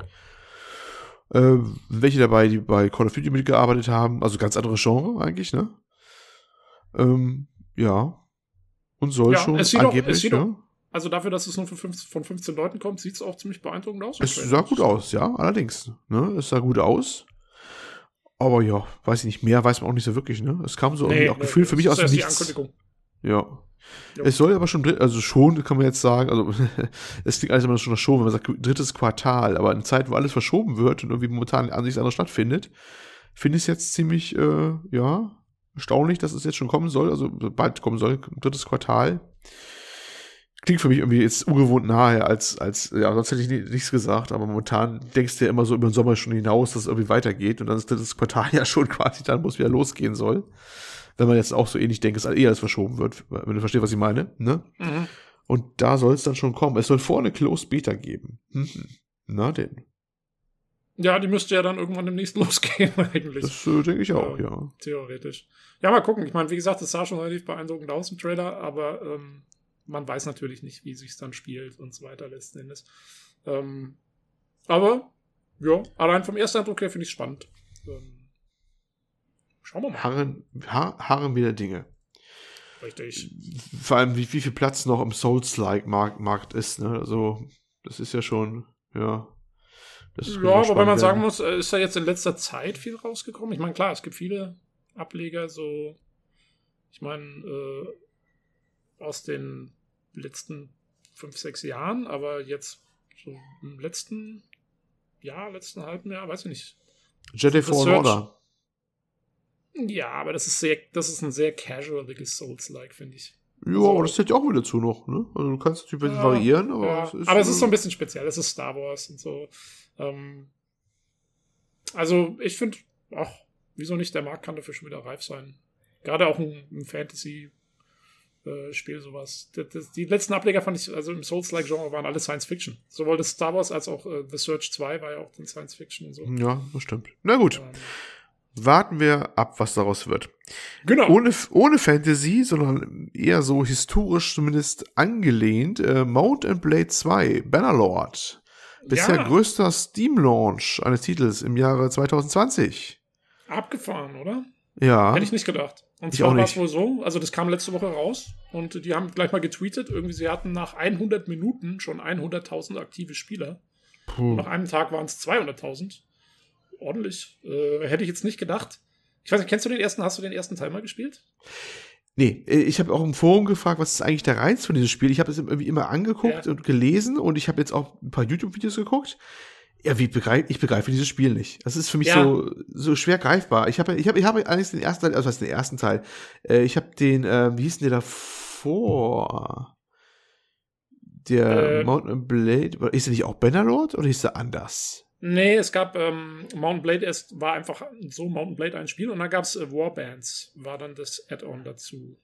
Äh, welche dabei, die bei Call of Duty mitgearbeitet haben, also ganz andere Genre eigentlich, ne? Ähm, ja. Und soll ja, schon angeblich, auch. Auch, also dafür, dass es nur von 15, von 15 Leuten kommt, sieht es auch ziemlich beeindruckend aus. Es sah gut aus, ja, allerdings. Ne? Es sah gut aus. Aber ja, weiß ich nicht, mehr weiß man auch nicht so wirklich, ne? Es kam so nee, auch nee, gefühlt für mich aus dem Nichts. Ja. Jo. Es soll aber schon, also schon, kann man jetzt sagen, also es klingt alles immer schon verschoben, wenn man sagt drittes Quartal, aber in Zeiten, wo alles verschoben wird und irgendwie momentan an sich anders stattfindet, finde ich es jetzt ziemlich, äh, ja, erstaunlich, dass es jetzt schon kommen soll, also bald kommen soll, drittes Quartal klingt für mich irgendwie jetzt ungewohnt nahe, als, als, ja, sonst hätte ich nie, nichts gesagt, aber momentan denkst du ja immer so über den Sommer schon hinaus, dass es irgendwie weitergeht und dann ist das Quartal ja schon quasi dann, wo es wieder losgehen soll. Wenn man jetzt auch so ähnlich denkt, dass eher alles verschoben wird, wenn du verstehst, was ich meine, ne? Mhm. Und da soll es dann schon kommen. Es soll vorne Closed Beta geben. Mhm. Na denn. Ja, die müsste ja dann irgendwann demnächst losgehen, eigentlich. Das äh, denke ich auch, ja, ja. Theoretisch. Ja, mal gucken. Ich meine, wie gesagt, das sah schon relativ beeindruckend aus im Trailer, aber ähm, man weiß natürlich nicht, wie sich dann spielt und so weiter letzten Endes. Ähm, aber ja, allein vom ersten Eindruck her finde ich spannend. Ähm, schauen wir mal. Harren, har, harren wieder Dinge. Richtig. Vor allem, wie, wie viel Platz noch im Souls-like-Markt ist. Ne? Also, das ist ja schon, ja. ja, wobei man sagen muss, äh, ist da jetzt in letzter Zeit viel rausgekommen? Ich meine, klar, es gibt viele Ableger, so, ich meine, äh, aus den letzten fünf, sechs Jahren, aber jetzt so im letzten Jahr, letzten halben Jahr, weiß ich nicht. Jedi Fallen Order. Ja, aber das ist sehr, das ist ein sehr casualiges Souls-like, finde ich. Ja, aber das zählt ja auch wieder zu noch, ne? Also du kannst natürlich ja, variieren, aber ja. es ist. Aber es ist so ein bisschen speziell, es ist Star Wars und so. Ähm, also ich finde, ach, wieso nicht, der Markt kann dafür schon wieder reif sein. Gerade auch ein, ein Fantasy- äh, Spiel sowas. Das, das, die letzten Ableger fand ich, also im Souls-like-Genre waren alle Science Fiction. Sowohl das Star Wars als auch äh, The Search 2 war ja auch den Science Fiction und so. Ja, das stimmt. Na gut. Ähm, Warten wir ab, was daraus wird. Genau. Ohne, ohne Fantasy, sondern eher so historisch zumindest angelehnt. Äh, Mount and Blade 2, Bannerlord. Bisher ja. größter Steam-Launch eines Titels im Jahre 2020. Abgefahren, oder? Ja. Hätte ich nicht gedacht. Und zwar war es wohl so, also das kam letzte Woche raus und die haben gleich mal getweetet, irgendwie sie hatten nach 100 Minuten schon 100.000 aktive Spieler. Puh. Und nach einem Tag waren es 200.000. Ordentlich. Äh, hätte ich jetzt nicht gedacht. Ich weiß nicht, kennst du den ersten, hast du den ersten Teil mal gespielt? Nee, äh, ich habe auch im Forum gefragt, was ist eigentlich der Reiz von diesem Spiel? Ich habe es irgendwie immer angeguckt ja. und gelesen und ich habe jetzt auch ein paar YouTube-Videos geguckt. Ja, wie begreif, ich begreife dieses Spiel nicht. Das ist für mich ja. so, so schwer greifbar. Ich habe, ich habe, ich habe eigentlich den ersten Teil, also was den ersten Teil. Äh, ich habe den, äh, wie hieß denn der davor? Der äh, Mountain Blade, ist der nicht auch Bannerlord oder hieß der anders? Nee, es gab ähm, Mountain Blade, es war einfach so Mountain Blade ein Spiel und dann gab es äh, Warbands, war dann das Add-on dazu.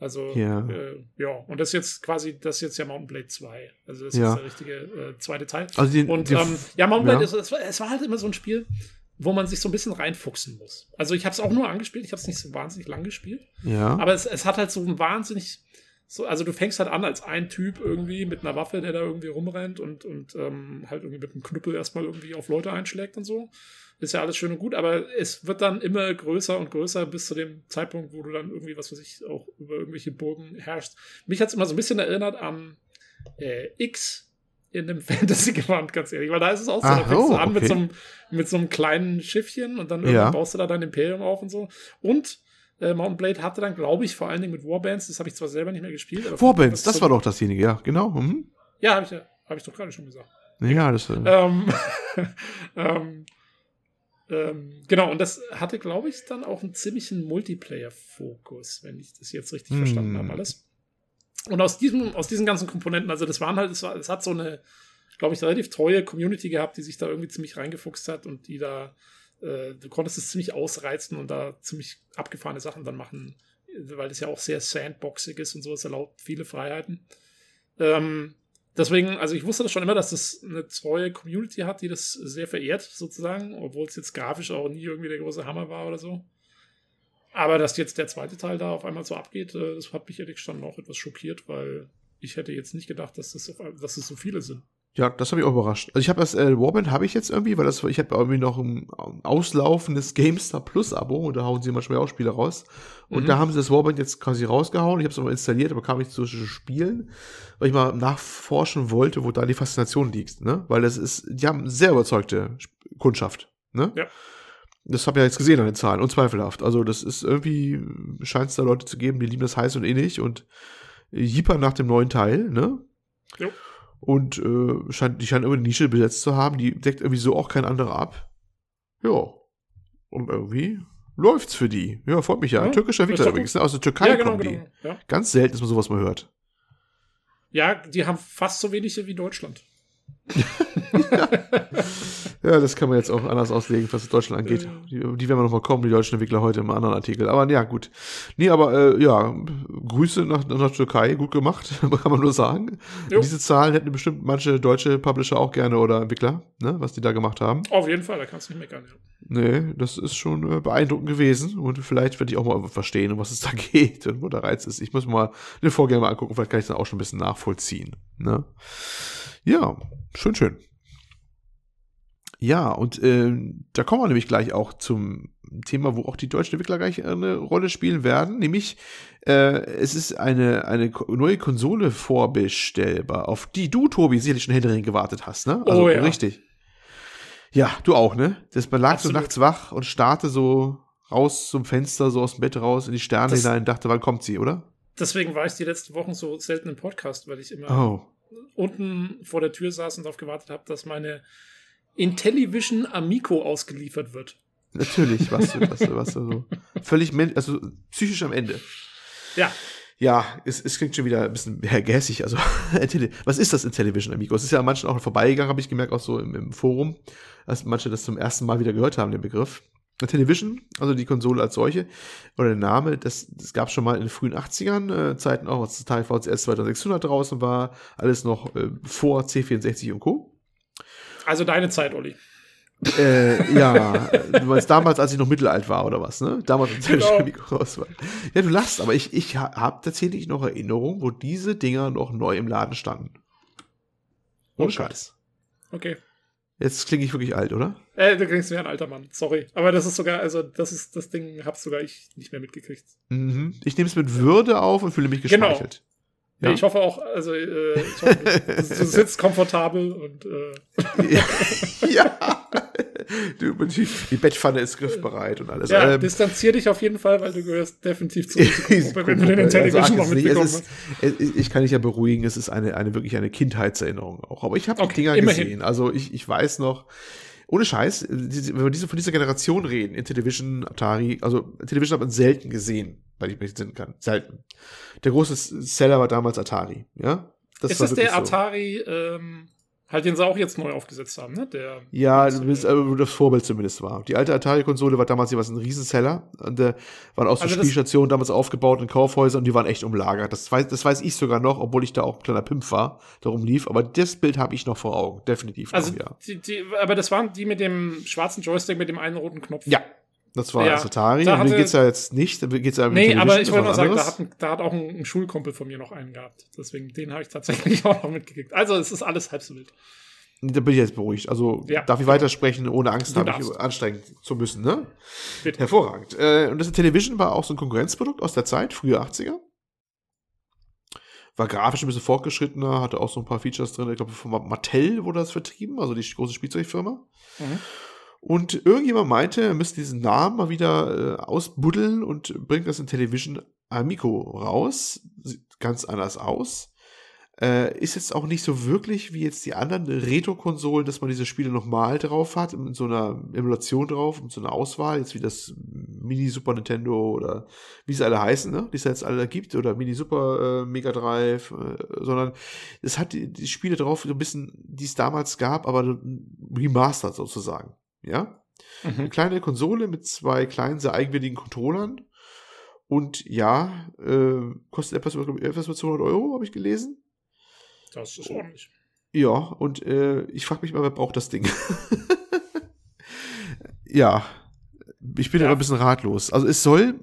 Also, ja. Äh, ja, und das ist jetzt quasi, das ist jetzt ja Mountain Blade 2. Also, das ja. ist der richtige äh, zweite Teil. Also die, und die, ähm, ja, Mountain Blade, ja. Ist, es, war, es war halt immer so ein Spiel, wo man sich so ein bisschen reinfuchsen muss. Also, ich habe es auch nur angespielt, ich habe es nicht so wahnsinnig lang gespielt. Ja. Aber es, es hat halt so ein wahnsinnig. So, also du fängst halt an als ein Typ irgendwie mit einer Waffe, der da irgendwie rumrennt und, und ähm, halt irgendwie mit einem Knüppel erstmal irgendwie auf Leute einschlägt und so ist ja alles schön und gut, aber es wird dann immer größer und größer bis zu dem Zeitpunkt, wo du dann irgendwie, was weiß ich, auch über irgendwelche Burgen herrschst. Mich hat es immer so ein bisschen erinnert an äh, X in einem Fantasy-Gewand, ganz ehrlich, weil da ist es auch so, Ach, da fängst du an okay. mit, so einem, mit so einem kleinen Schiffchen und dann ja. baust du da dein Imperium auf und so. Und äh, Mountain Blade hatte dann, glaube ich, vor allen Dingen mit Warbands, das habe ich zwar selber nicht mehr gespielt. Warbands, das, das war doch dasjenige, ja, genau. Mhm. Ja, habe ich, hab ich doch gerade schon gesagt. Ja, das. Äh ähm, ähm, ähm, genau, und das hatte, glaube ich, dann auch einen ziemlichen Multiplayer-Fokus, wenn ich das jetzt richtig mm. verstanden habe, alles. Und aus diesem, aus diesen ganzen Komponenten, also das waren halt, es, war, es hat so eine, glaube ich, relativ treue Community gehabt, die sich da irgendwie ziemlich reingefuchst hat und die da, äh, du konntest es ziemlich ausreizen und da ziemlich abgefahrene Sachen dann machen, weil das ja auch sehr sandboxig ist und so, es erlaubt viele Freiheiten. Ähm, Deswegen, also ich wusste das schon immer, dass das eine treue Community hat, die das sehr verehrt, sozusagen, obwohl es jetzt grafisch auch nie irgendwie der große Hammer war oder so. Aber dass jetzt der zweite Teil da auf einmal so abgeht, äh, das hat mich ehrlich schon auch etwas schockiert, weil ich hätte jetzt nicht gedacht, dass das, dass das so viele sind. Ja, das habe ich auch überrascht. Also ich habe das äh, Warband habe ich jetzt irgendwie, weil das ich habe irgendwie noch ein, auslaufendes GameStar Plus Abo und da hauen sie manchmal auch Spiele raus. Und mhm. da haben sie das Warband jetzt quasi rausgehauen. Ich habe es aber installiert, aber kam nicht zu spielen, weil ich mal nachforschen wollte, wo da die Faszination liegt, ne? Weil das ist, die haben sehr überzeugte Kundschaft, ne? Ja. Das habe ich ja jetzt gesehen an den Zahlen, unzweifelhaft. Also das ist irgendwie, scheint es da Leute zu geben, die lieben das heiß und innig und jippern nach dem neuen Teil, ne? Ja und äh, scheint, die scheinen irgendwie eine Nische besetzt zu haben, die deckt irgendwie so auch kein anderer ab. Ja. Und irgendwie läuft's für die. Ja, freut mich ja. ja Türkischer Entwickler übrigens, ne? aus der Türkei ja, genau, kommen die. Genau, ja. Ganz selten, dass man sowas mal hört. Ja, die haben fast so wenige wie Deutschland. ja, das kann man jetzt auch anders auslegen, was Deutschland angeht. Die, die werden wir nochmal kommen, die deutschen Entwickler heute im anderen Artikel. Aber ja, gut. Nee, aber äh, ja, Grüße nach, nach Türkei, gut gemacht, kann man nur sagen. Diese Zahlen hätten bestimmt manche deutsche Publisher auch gerne oder Entwickler, ne, was die da gemacht haben. Auf jeden Fall, da kannst du nicht meckern, ja. Nee, das ist schon äh, beeindruckend gewesen und vielleicht werde ich auch mal verstehen, um was es da geht und wo der Reiz ist. Ich muss mal den Vorgänger mal angucken, vielleicht kann ich es dann auch schon ein bisschen nachvollziehen. Ne? Ja, schön, schön. Ja, und äh, da kommen wir nämlich gleich auch zum Thema, wo auch die deutschen Entwickler gleich eine Rolle spielen werden, nämlich äh, es ist eine, eine neue Konsole vorbestellbar, auf die du, Tobi, sicherlich schon händeringend gewartet hast, ne? Also, oh ja. richtig. Ja, du auch, ne? Das, man lag so nachts wach und starrte so raus zum Fenster, so aus dem Bett raus, in die Sterne Das- hinein und dachte, wann kommt sie, oder? Deswegen war ich die letzten Wochen so selten im Podcast, weil ich immer Oh. unten vor der Tür saß und darauf gewartet habe, dass meine Intellivision Amico ausgeliefert wird. Natürlich, was du, was du, was du so. Völlig, also psychisch am Ende. Ja, Ja, es, es klingt schon wieder ein bisschen gässig. Also, was ist das Intellivision, Amigo? Es ist ja an manchen auch vorbeigegangen, habe ich gemerkt, auch so im, im Forum, dass manche das zum ersten Mal wieder gehört haben, den Begriff. Television, also die Konsole als solche, oder der Name, das, das gab es schon mal in den frühen 80ern, äh, Zeiten auch, als das Teil VCS 2600 draußen war, alles noch äh, vor C64 und Co. also deine Zeit, Olli. Äh, ja, du meinst damals, als ich noch mittelalt war oder was, ne? Damals, als Genau. genau. Mikro raus war. Ja, du lachst, aber ich, ich ha- habe tatsächlich noch Erinnerungen, wo diese Dinger noch neu im Laden standen. Ohne Oh. Scheiß. Okay. Jetzt klinge ich wirklich alt, oder? Äh, du klingst wie ein alter Mann. Sorry. Aber das ist sogar, also das ist das Ding, hab's sogar ich nicht mehr mitgekriegt. Mhm. Ich nehme es mit Würde auf und fühle mich Genau. Ja. Ich hoffe auch, also äh, ich hoffe, du, sitzt komfortabel und äh, ja. Du, die, die Bettpfanne ist griffbereit und alles. ja, Ähm, distanzier dich auf jeden Fall, weil du gehörst definitiv zu Risikogruppe, wenn du den Intellivision noch ach, es- mitbekommen es hast. ist, es- Ich kann dich ja beruhigen, es ist eine, eine wirklich eine Kindheitserinnerung auch. Aber ich habe die Okay, Dinger immerhin. gesehen. Also ich, ich weiß noch, ohne Scheiß, diese- wenn wir diese, von dieser Generation reden, Intellivision, Atari, also Television hat man selten gesehen, weil ich mich entsinnen kann. Selten. Der große Seller war damals Atari, ja? Das ist war das der so. Atari, ähm, halt den sie auch jetzt neu aufgesetzt haben, ne? Der, Ja, du bist, äh, wo das Vorbild zumindest war. Die alte Atari-Konsole war damals jeweils ein Riesenseller. Und äh, waren auch so Also Spielstationen damals aufgebaut in Kaufhäusern und die waren echt umlagert. Das weiß, das weiß ich sogar noch, obwohl ich da auch ein kleiner Pimp war, darum lief. Aber das Bild habe ich noch vor Augen. Definitiv also noch, ja. die, die, aber das waren die mit dem schwarzen Joystick mit dem einen roten Knopf. Ja, das war Ja, das Atari. da Und mir hatte- geht's ja jetzt nicht. Da geht's ja Nee, aber ich wollte mal sagen, da hat, ein, da hat auch ein, ein Schulkumpel von mir noch einen gehabt. Deswegen, den habe ich tatsächlich auch noch mitgekriegt. Also es ist alles halb so wild. Da bin ich jetzt beruhigt. Also Ja. darf ich weitersprechen, ohne Angst Du habe ich darfst. anstrengen zu müssen, ne? Bitte. Hervorragend. Äh, und das Television war auch so ein Konkurrenzprodukt aus der Zeit, frühe 80er. War grafisch ein bisschen fortgeschrittener, hatte auch so ein paar Features drin. Ich glaube, von Mattel wurde das vertrieben, also die große Spielzeugfirma. Mhm. Und irgendjemand meinte, er müsste diesen Namen mal wieder äh, ausbuddeln und bringt das in Television Amico raus. Sieht ganz anders aus. Äh, ist jetzt auch nicht so wirklich wie jetzt die anderen Retro-Konsolen, dass man diese Spiele nochmal drauf hat, mit so einer Emulation drauf, mit so einer Auswahl, jetzt wie das Mini Super Nintendo oder wie sie alle heißen, ne? die es jetzt alle gibt, oder Mini Super äh, Mega Drive, äh, sondern es hat die, die Spiele drauf, so ein bisschen, die es damals gab, aber remastered sozusagen. Ja? Mhm. Eine kleine Konsole mit zwei kleinen, sehr eigenwilligen Controllern. Und ja, äh, kostet etwas über, etwas über 200 Euro, habe ich gelesen. Das ist ordentlich. Ja, und äh, ich frage mich mal, wer braucht das Ding? ja, ich bin Ja. aber ein bisschen ratlos. Also es soll,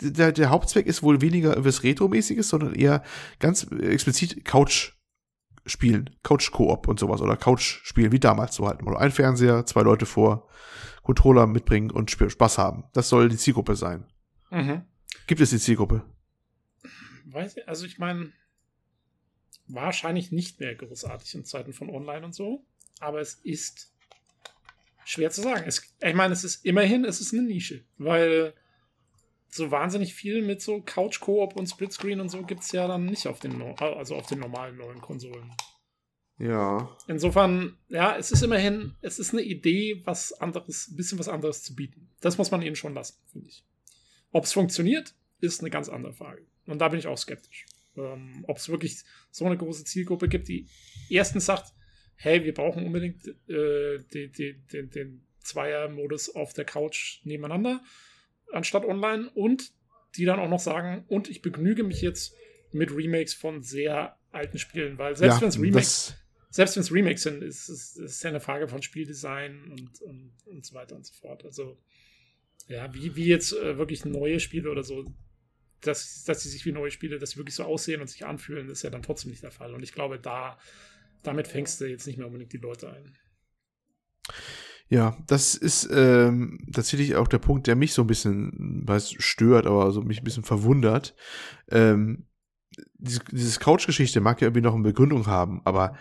der, der Hauptzweck ist wohl weniger was Retro-mäßiges, sondern eher ganz explizit Couch spielen, Couch-Koop und sowas oder Couch spielen, wie damals so halt. Oder ein Fernseher, zwei Leute vor, Controller mitbringen und Sp- Spaß haben. Das soll die Zielgruppe sein. Mhm. Gibt es die Zielgruppe? Weiß ich, also ich meine, wahrscheinlich nicht mehr großartig in Zeiten von Online und so, aber es ist schwer zu sagen. Es, ich meine, es ist immerhin, es ist eine Nische, weil so wahnsinnig viel mit so Couch-Koop und Splitscreen und so gibt es ja dann nicht auf den, no- also auf den normalen neuen Konsolen. Ja. Insofern, ja, es ist immerhin, es ist eine Idee, was anderes, ein bisschen was anderes zu bieten. Das muss man ihnen schon lassen, finde ich. Ob es funktioniert, ist eine ganz andere Frage. Und da bin ich auch skeptisch. Ähm, Ob es wirklich so eine große Zielgruppe gibt, die erstens sagt, hey, wir brauchen unbedingt äh, die, die, den, den Zweier-Modus auf der Couch nebeneinander, anstatt online, und die dann auch noch sagen, und ich begnüge mich jetzt mit Remakes von sehr alten Spielen, weil selbst wenn es Remakes selbst wenn es Remakes sind, ist es ist ja eine Frage von Spieldesign und, und, und so weiter und so fort. Also, ja, wie, wie jetzt äh, wirklich neue Spiele oder so, dass, dass sie sich wie neue Spiele, dass sie wirklich so aussehen und sich anfühlen, ist ja dann trotzdem nicht der Fall. Und ich glaube, da, damit fängst du jetzt nicht mehr unbedingt die Leute ein. Ja, das ist ähm, tatsächlich auch der Punkt, der mich so ein bisschen, weiß, stört, aber so mich ein bisschen verwundert. Ähm, diese, dieses Couch-Geschichte mag ja irgendwie noch eine Begründung haben, aber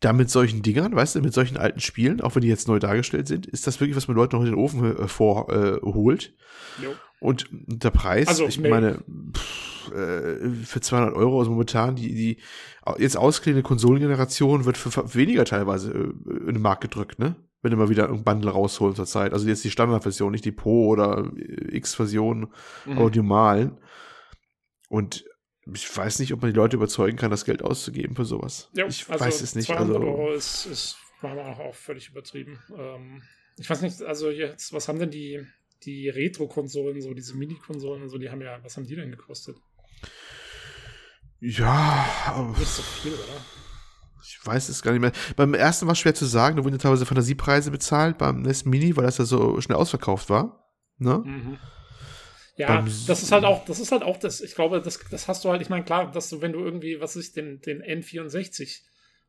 da mit solchen Dingern, weißt du, mit solchen alten Spielen, auch wenn die jetzt neu dargestellt sind, ist das wirklich, was man Leuten noch in den Ofen äh, vorholt. Äh, und der Preis, also, ich meine, pff, äh, für 200 Euro, also momentan, die, die jetzt ausklingende Konsolengeneration wird für, für weniger teilweise äh, in den Markt gedrückt, ne? Wenn du mal wieder ein Bundle rausholen zur Zeit. Also jetzt die Standardversion, nicht die Pro oder X-Version, mhm. aber die normalen. Und ich weiß nicht, ob man die Leute überzeugen kann, das Geld auszugeben für sowas. Ja, ich also weiß es nicht. 200 also, Euro ist, ist auch völlig übertrieben. Ähm, ich weiß nicht, also jetzt, was haben denn die, die Retro-Konsolen, so diese Mini-Konsolen so, die haben ja, was haben die denn gekostet? Ja, aber. Nicht so viel, oder? Ich weiß es gar nicht mehr. Beim ersten war es schwer zu sagen, da wurden teilweise Fantasiepreise bezahlt, beim NES Mini, weil das ja so schnell ausverkauft war. Ne? Mhm. Ja, das ist halt auch, das ist halt auch das, ich glaube, das, das hast du halt, ich meine, klar, dass du, wenn du irgendwie, was ist, den, den N64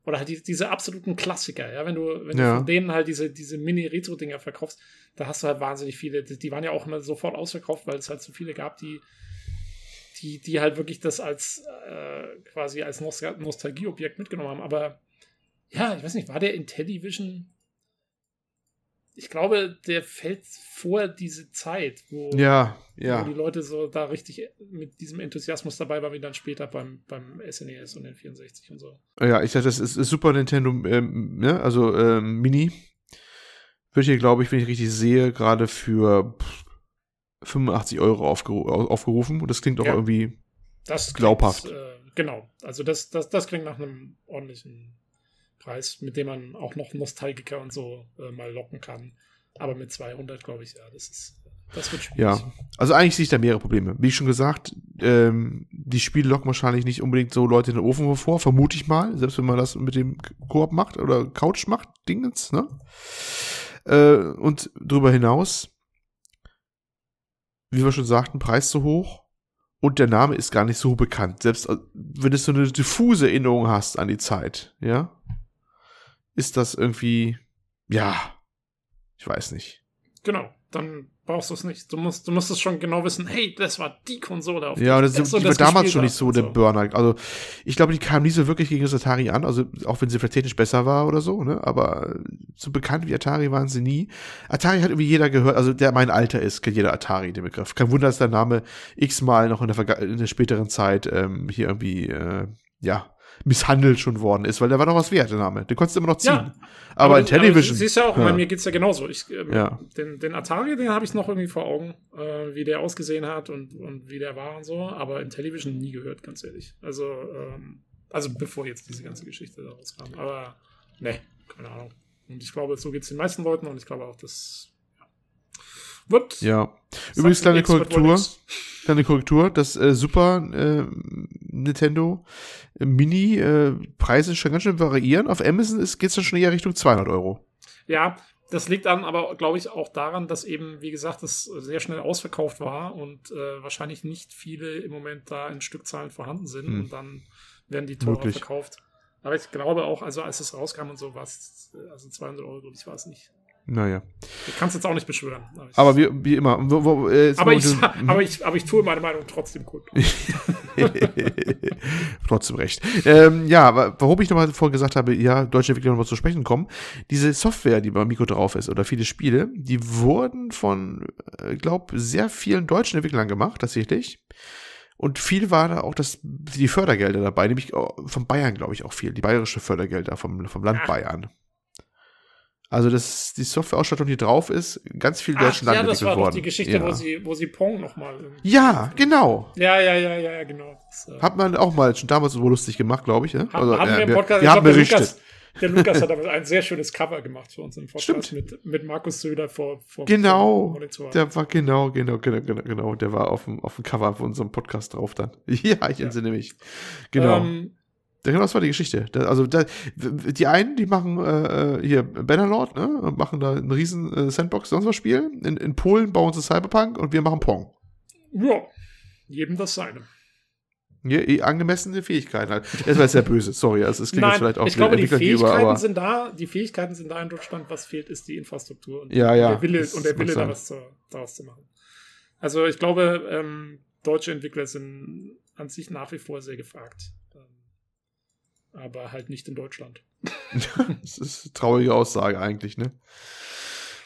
oder halt die, diese absoluten Klassiker, ja, wenn du, wenn ja. du von denen halt diese, diese Mini-Retro-Dinger verkaufst, da hast du halt wahnsinnig viele, die, die waren ja auch immer sofort ausverkauft, weil es halt so viele gab, die, die, die halt wirklich das als äh, quasi als Nostalgieobjekt mitgenommen haben. Aber ja, ich weiß nicht, war der Intellivision ich glaube, der fällt vor diese Zeit, wo, ja, ja. wo die Leute so da richtig mit diesem Enthusiasmus dabei waren, wie dann später beim, beim SNES e und den 64 und so. Ja, ich sag, das ist, ist Super Nintendo, ähm, ne? also ähm, Mini. Wird hier, glaube ich, wenn ich richtig sehe, gerade für 85 Euro aufgeru aufgerufen. Und das klingt auch ja. irgendwie das glaubhaft. Klingt, äh, genau, also das, das, das klingt nach einem ordentlichen Preis, mit dem man auch noch Nostalgiker und so äh, mal locken kann. Aber mit 200, glaube ich, ja, das ist, das wird schwierig. Ja, also eigentlich sehe ich da mehrere Probleme. Wie schon gesagt, ähm, die Spiele locken wahrscheinlich nicht unbedingt so Leute in den Ofen vor, vermute ich mal, selbst wenn man das mit dem Koop macht oder Couch macht, Dingens, ne? Äh, und darüber hinaus, wie wir schon sagten, Preis zu hoch und der Name ist gar nicht so bekannt. Selbst äh, wenn du so eine diffuse Erinnerung hast an die Zeit, ja, ist das irgendwie, ja, ich weiß nicht. Genau, dann brauchst du es nicht. Du musst, du musst es schon genau wissen, hey, das war die Konsole. Auf ja, das, das, die war damals schon nicht so der so. Burner. Also ich glaube, die kam nie so wirklich gegen das Atari an, also auch wenn sie vielleicht technisch besser war oder so, ne? Aber so bekannt wie Atari waren sie nie. Atari hat irgendwie jeder gehört, also der mein Alter ist, kennt jeder Atari den Begriff. Kein Wunder, dass der Name x-mal noch in der, in der späteren Zeit ähm, hier irgendwie, äh, ja, misshandelt schon worden ist, weil der war noch was wert, der Name. Den konntest du immer noch ziehen. Ja, aber, aber in Television. Aber siehst ja auch, ja. bei mir geht's ja genauso. Ich, ähm, ja. Den, den Atari, den habe ich noch irgendwie vor Augen, äh, wie der ausgesehen hat und, und wie der war und so, aber in Television nie gehört, ganz ehrlich. Also, ähm, also bevor jetzt diese ganze Geschichte da rauskam. Aber ne, keine Ahnung. Und ich glaube, so geht's den meisten Leuten und ich glaube auch, dass wird. Ja. Übrigens kleine Korrektur. Kleine Korrektur. Das äh, Super äh, Nintendo äh, Mini äh, Preise schon ganz schön variieren. Auf Amazon geht es dann schon eher Richtung 200 Euro. Ja, das liegt dann aber, glaube ich, auch daran, dass eben, wie gesagt, es sehr schnell ausverkauft war und äh, wahrscheinlich nicht viele im Moment da in Stückzahlen vorhanden sind hm. und dann werden die teurer Möglich. verkauft. Aber ich glaube auch, also als es rauskam und so war es, also 200 Euro, glaube ich, war es nicht. Naja. Ich kann es jetzt auch nicht beschwören. Aber wie, wie immer. Wo, wo, äh, aber, ich, aber, ich, aber ich tue meine Meinung trotzdem gut. trotzdem recht. Ähm, ja, warum ich nochmal vorhin gesagt habe, ja, deutsche Entwickler nochmal zu sprechen kommen. Diese Software, die beim Mikro drauf ist, oder viele Spiele, die wurden von, äh, glaub, sehr vielen deutschen Entwicklern gemacht, tatsächlich. Und viel war da auch das, die Fördergelder dabei, nämlich von Bayern, glaube ich, auch viel. Die bayerische Fördergelder vom, vom Land Ach. Bayern. Also das, die Softwareausstattung, die drauf ist, ganz viel deutschen Land ja, das war doch die Geschichte, ja. wo sie, wo sie Pong nochmal. Ja, genau. Ja, ja, ja, ja, genau. Das, äh Hat man auch mal schon damals so lustig gemacht, glaube ich. Ne? Also, haben äh, wir im Podcast, wir, wir haben berichtet. Lukas, der Lukas hat aber ein sehr schönes Cover gemacht für uns im Podcast mit, mit Markus Söder vor, vor Genau. Vor der war genau, genau, genau, genau, genau. Der war auf dem, auf dem Cover von unserem Podcast drauf dann. Ja, ich entsinne mich. Genau. Ähm, Genau, das war die Geschichte. also da, die einen, die machen äh, äh hier Bannerlord, ne, und machen da ein riesen äh, Sandbox sonst was Spiel. In, in Polen bauen sie Cyberpunk und wir machen Pong. Ja, jedem das seine. Ja, angemessene Fähigkeiten halt. Das war sehr böse, sorry. Also es klingt Nein, jetzt vielleicht auch ich glaube, die Fähigkeiten über, sind da. Die Fähigkeiten sind da in Deutschland. Was fehlt, ist die Infrastruktur und ja, ja, der Wille, und der Wille da was zu, daraus zu machen. Also ich glaube, ähm, deutsche Entwickler sind an sich nach wie vor sehr gefragt. Aber halt nicht in Deutschland. das ist eine traurige Aussage eigentlich, ne?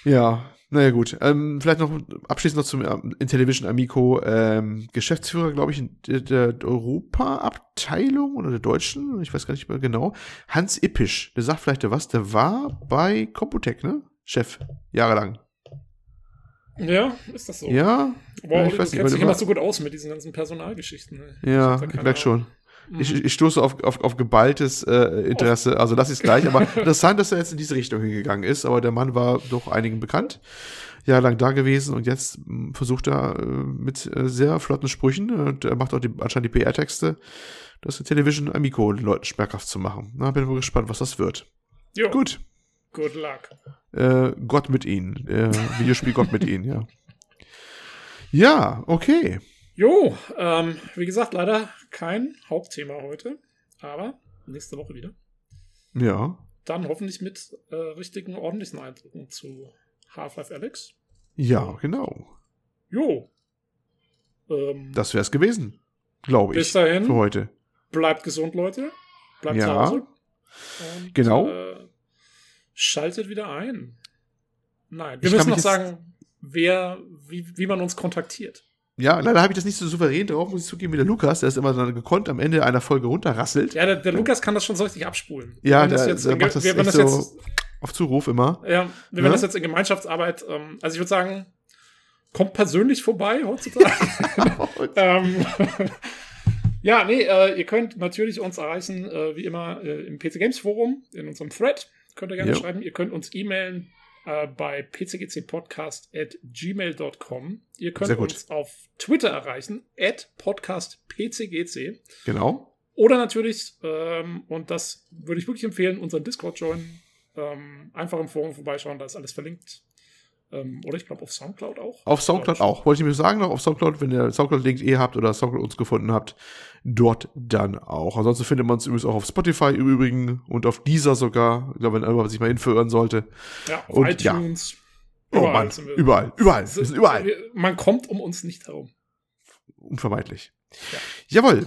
Ja, naja gut. Ähm, vielleicht noch abschließend noch zum ähm, Intellivision Amico ähm, Geschäftsführer, glaube ich, der, der Europa-Abteilung oder der deutschen, ich weiß gar nicht mehr genau. Hans Ippisch, der sagt vielleicht was, der war bei Computec, ne? Chef, jahrelang. Ja, ist das so? Ja, Wow, ich weiß du kennst dich immer so gut aus mit diesen ganzen Personalgeschichten. Ne? Ja, ich, ich merke schon. Ich, ich stoße auf, auf, auf geballtes äh, Interesse, also lass es gleich. Aber interessant, dass er jetzt in diese Richtung hingegangen ist. Aber der Mann war doch einigen bekannt, jahrelang da gewesen und jetzt mh, versucht er äh, mit äh, sehr flotten Sprüchen und er macht auch die, anscheinend die PR-Texte, das Television Amico den Leuten schmackhaft zu machen. Na, bin mal gespannt, was das wird. Jo, Gut, good luck. äh, Gott mit ihnen. Äh, Videospiel Gott mit ihnen, ja. Ja, okay. Jo, ähm, wie gesagt, leider kein Hauptthema heute, aber nächste Woche wieder. Ja. Dann hoffentlich mit äh, richtigen, ordentlichen Eindrücken zu Half-Life Alex. Ja, genau. Jo. Ähm, Das wär's gewesen, glaube ich. Bis dahin. Für heute. bleibt gesund, Leute. Bleibt Ja. zu Hause. Und, Genau. Äh, schaltet wieder ein. Nein, wir Ich müssen noch sagen, wer, wie, wie man uns kontaktiert. Ja, leider habe ich das nicht so souverän drauf, muss ich zugeben, wie der Lukas, der ist immer dann gekonnt am Ende einer Folge runterrasselt. Ja, der, der Lukas kann das schon so richtig abspulen. Ja, Wenn das der, jetzt der macht das wenn das so jetzt auf Zuruf immer. Ja, wenn Ne? das jetzt in Gemeinschaftsarbeit, ähm, also ich würde sagen, kommt persönlich vorbei heutzutage. ähm, ja, nee, äh, ihr könnt natürlich uns erreichen, äh, wie immer, äh, im PC Games Forum, in unserem Thread. Könnt ihr gerne Ja. schreiben. Ihr könnt uns e-mailen äh, bei pcgcpodcast.gmail.com. Ihr könnt uns auf Twitter erreichen, at podcastpcgc. Genau. Oder natürlich, ähm, und das würde ich wirklich empfehlen, unseren Discord joinen. Ähm, einfach im Forum vorbeischauen, da ist alles verlinkt. Ähm, oder ich glaube auf Soundcloud auch. Auf Soundcloud Glaub auch. Wollte ich mir sagen noch, auf Soundcloud, wenn ihr Soundcloud-Link eh habt oder Soundcloud uns gefunden habt, dort dann auch. Ansonsten findet man uns übrigens auch auf Spotify im Übrigen und auf dieser sogar. Ich glaube, wenn irgendwann sich mal hinführen sollte. Ja, auf Und ja. iTunes. Oh Mann, sind wir. überall, überall, wir sind überall. Wir- Man kommt um uns nicht herum. Unvermeidlich. Ja. Jawohl.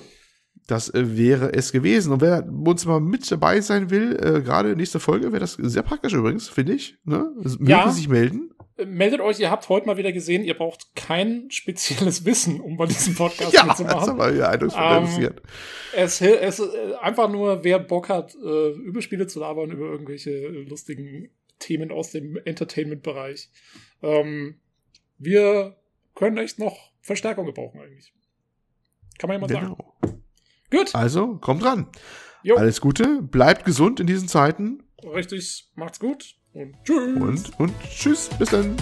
Das äh, wäre es gewesen. Und wer uns mal mit dabei sein will, äh, gerade in nächster Folge, wäre das sehr praktisch übrigens, finde ich. Ne? Es Mögen Ja. sich melden. Meldet euch, ihr habt heute mal wieder gesehen, ihr braucht kein spezielles Wissen, um bei diesem Podcast Ja, das mitzumachen. haben wir ja Ähm. Es, es äh, einfach nur, wer Bock hat, äh, über Spiele zu labern, über irgendwelche lustigen Themen aus dem Entertainment-Bereich. Ähm, wir können echt noch Verstärkung gebrauchen eigentlich. Kann man ja mal sagen. Genau. Gut, Also, kommt dran. jo, Alles Gute, bleibt gesund in diesen Zeiten richtig, macht's gut und tschüss. und, und tschüss, bis dann.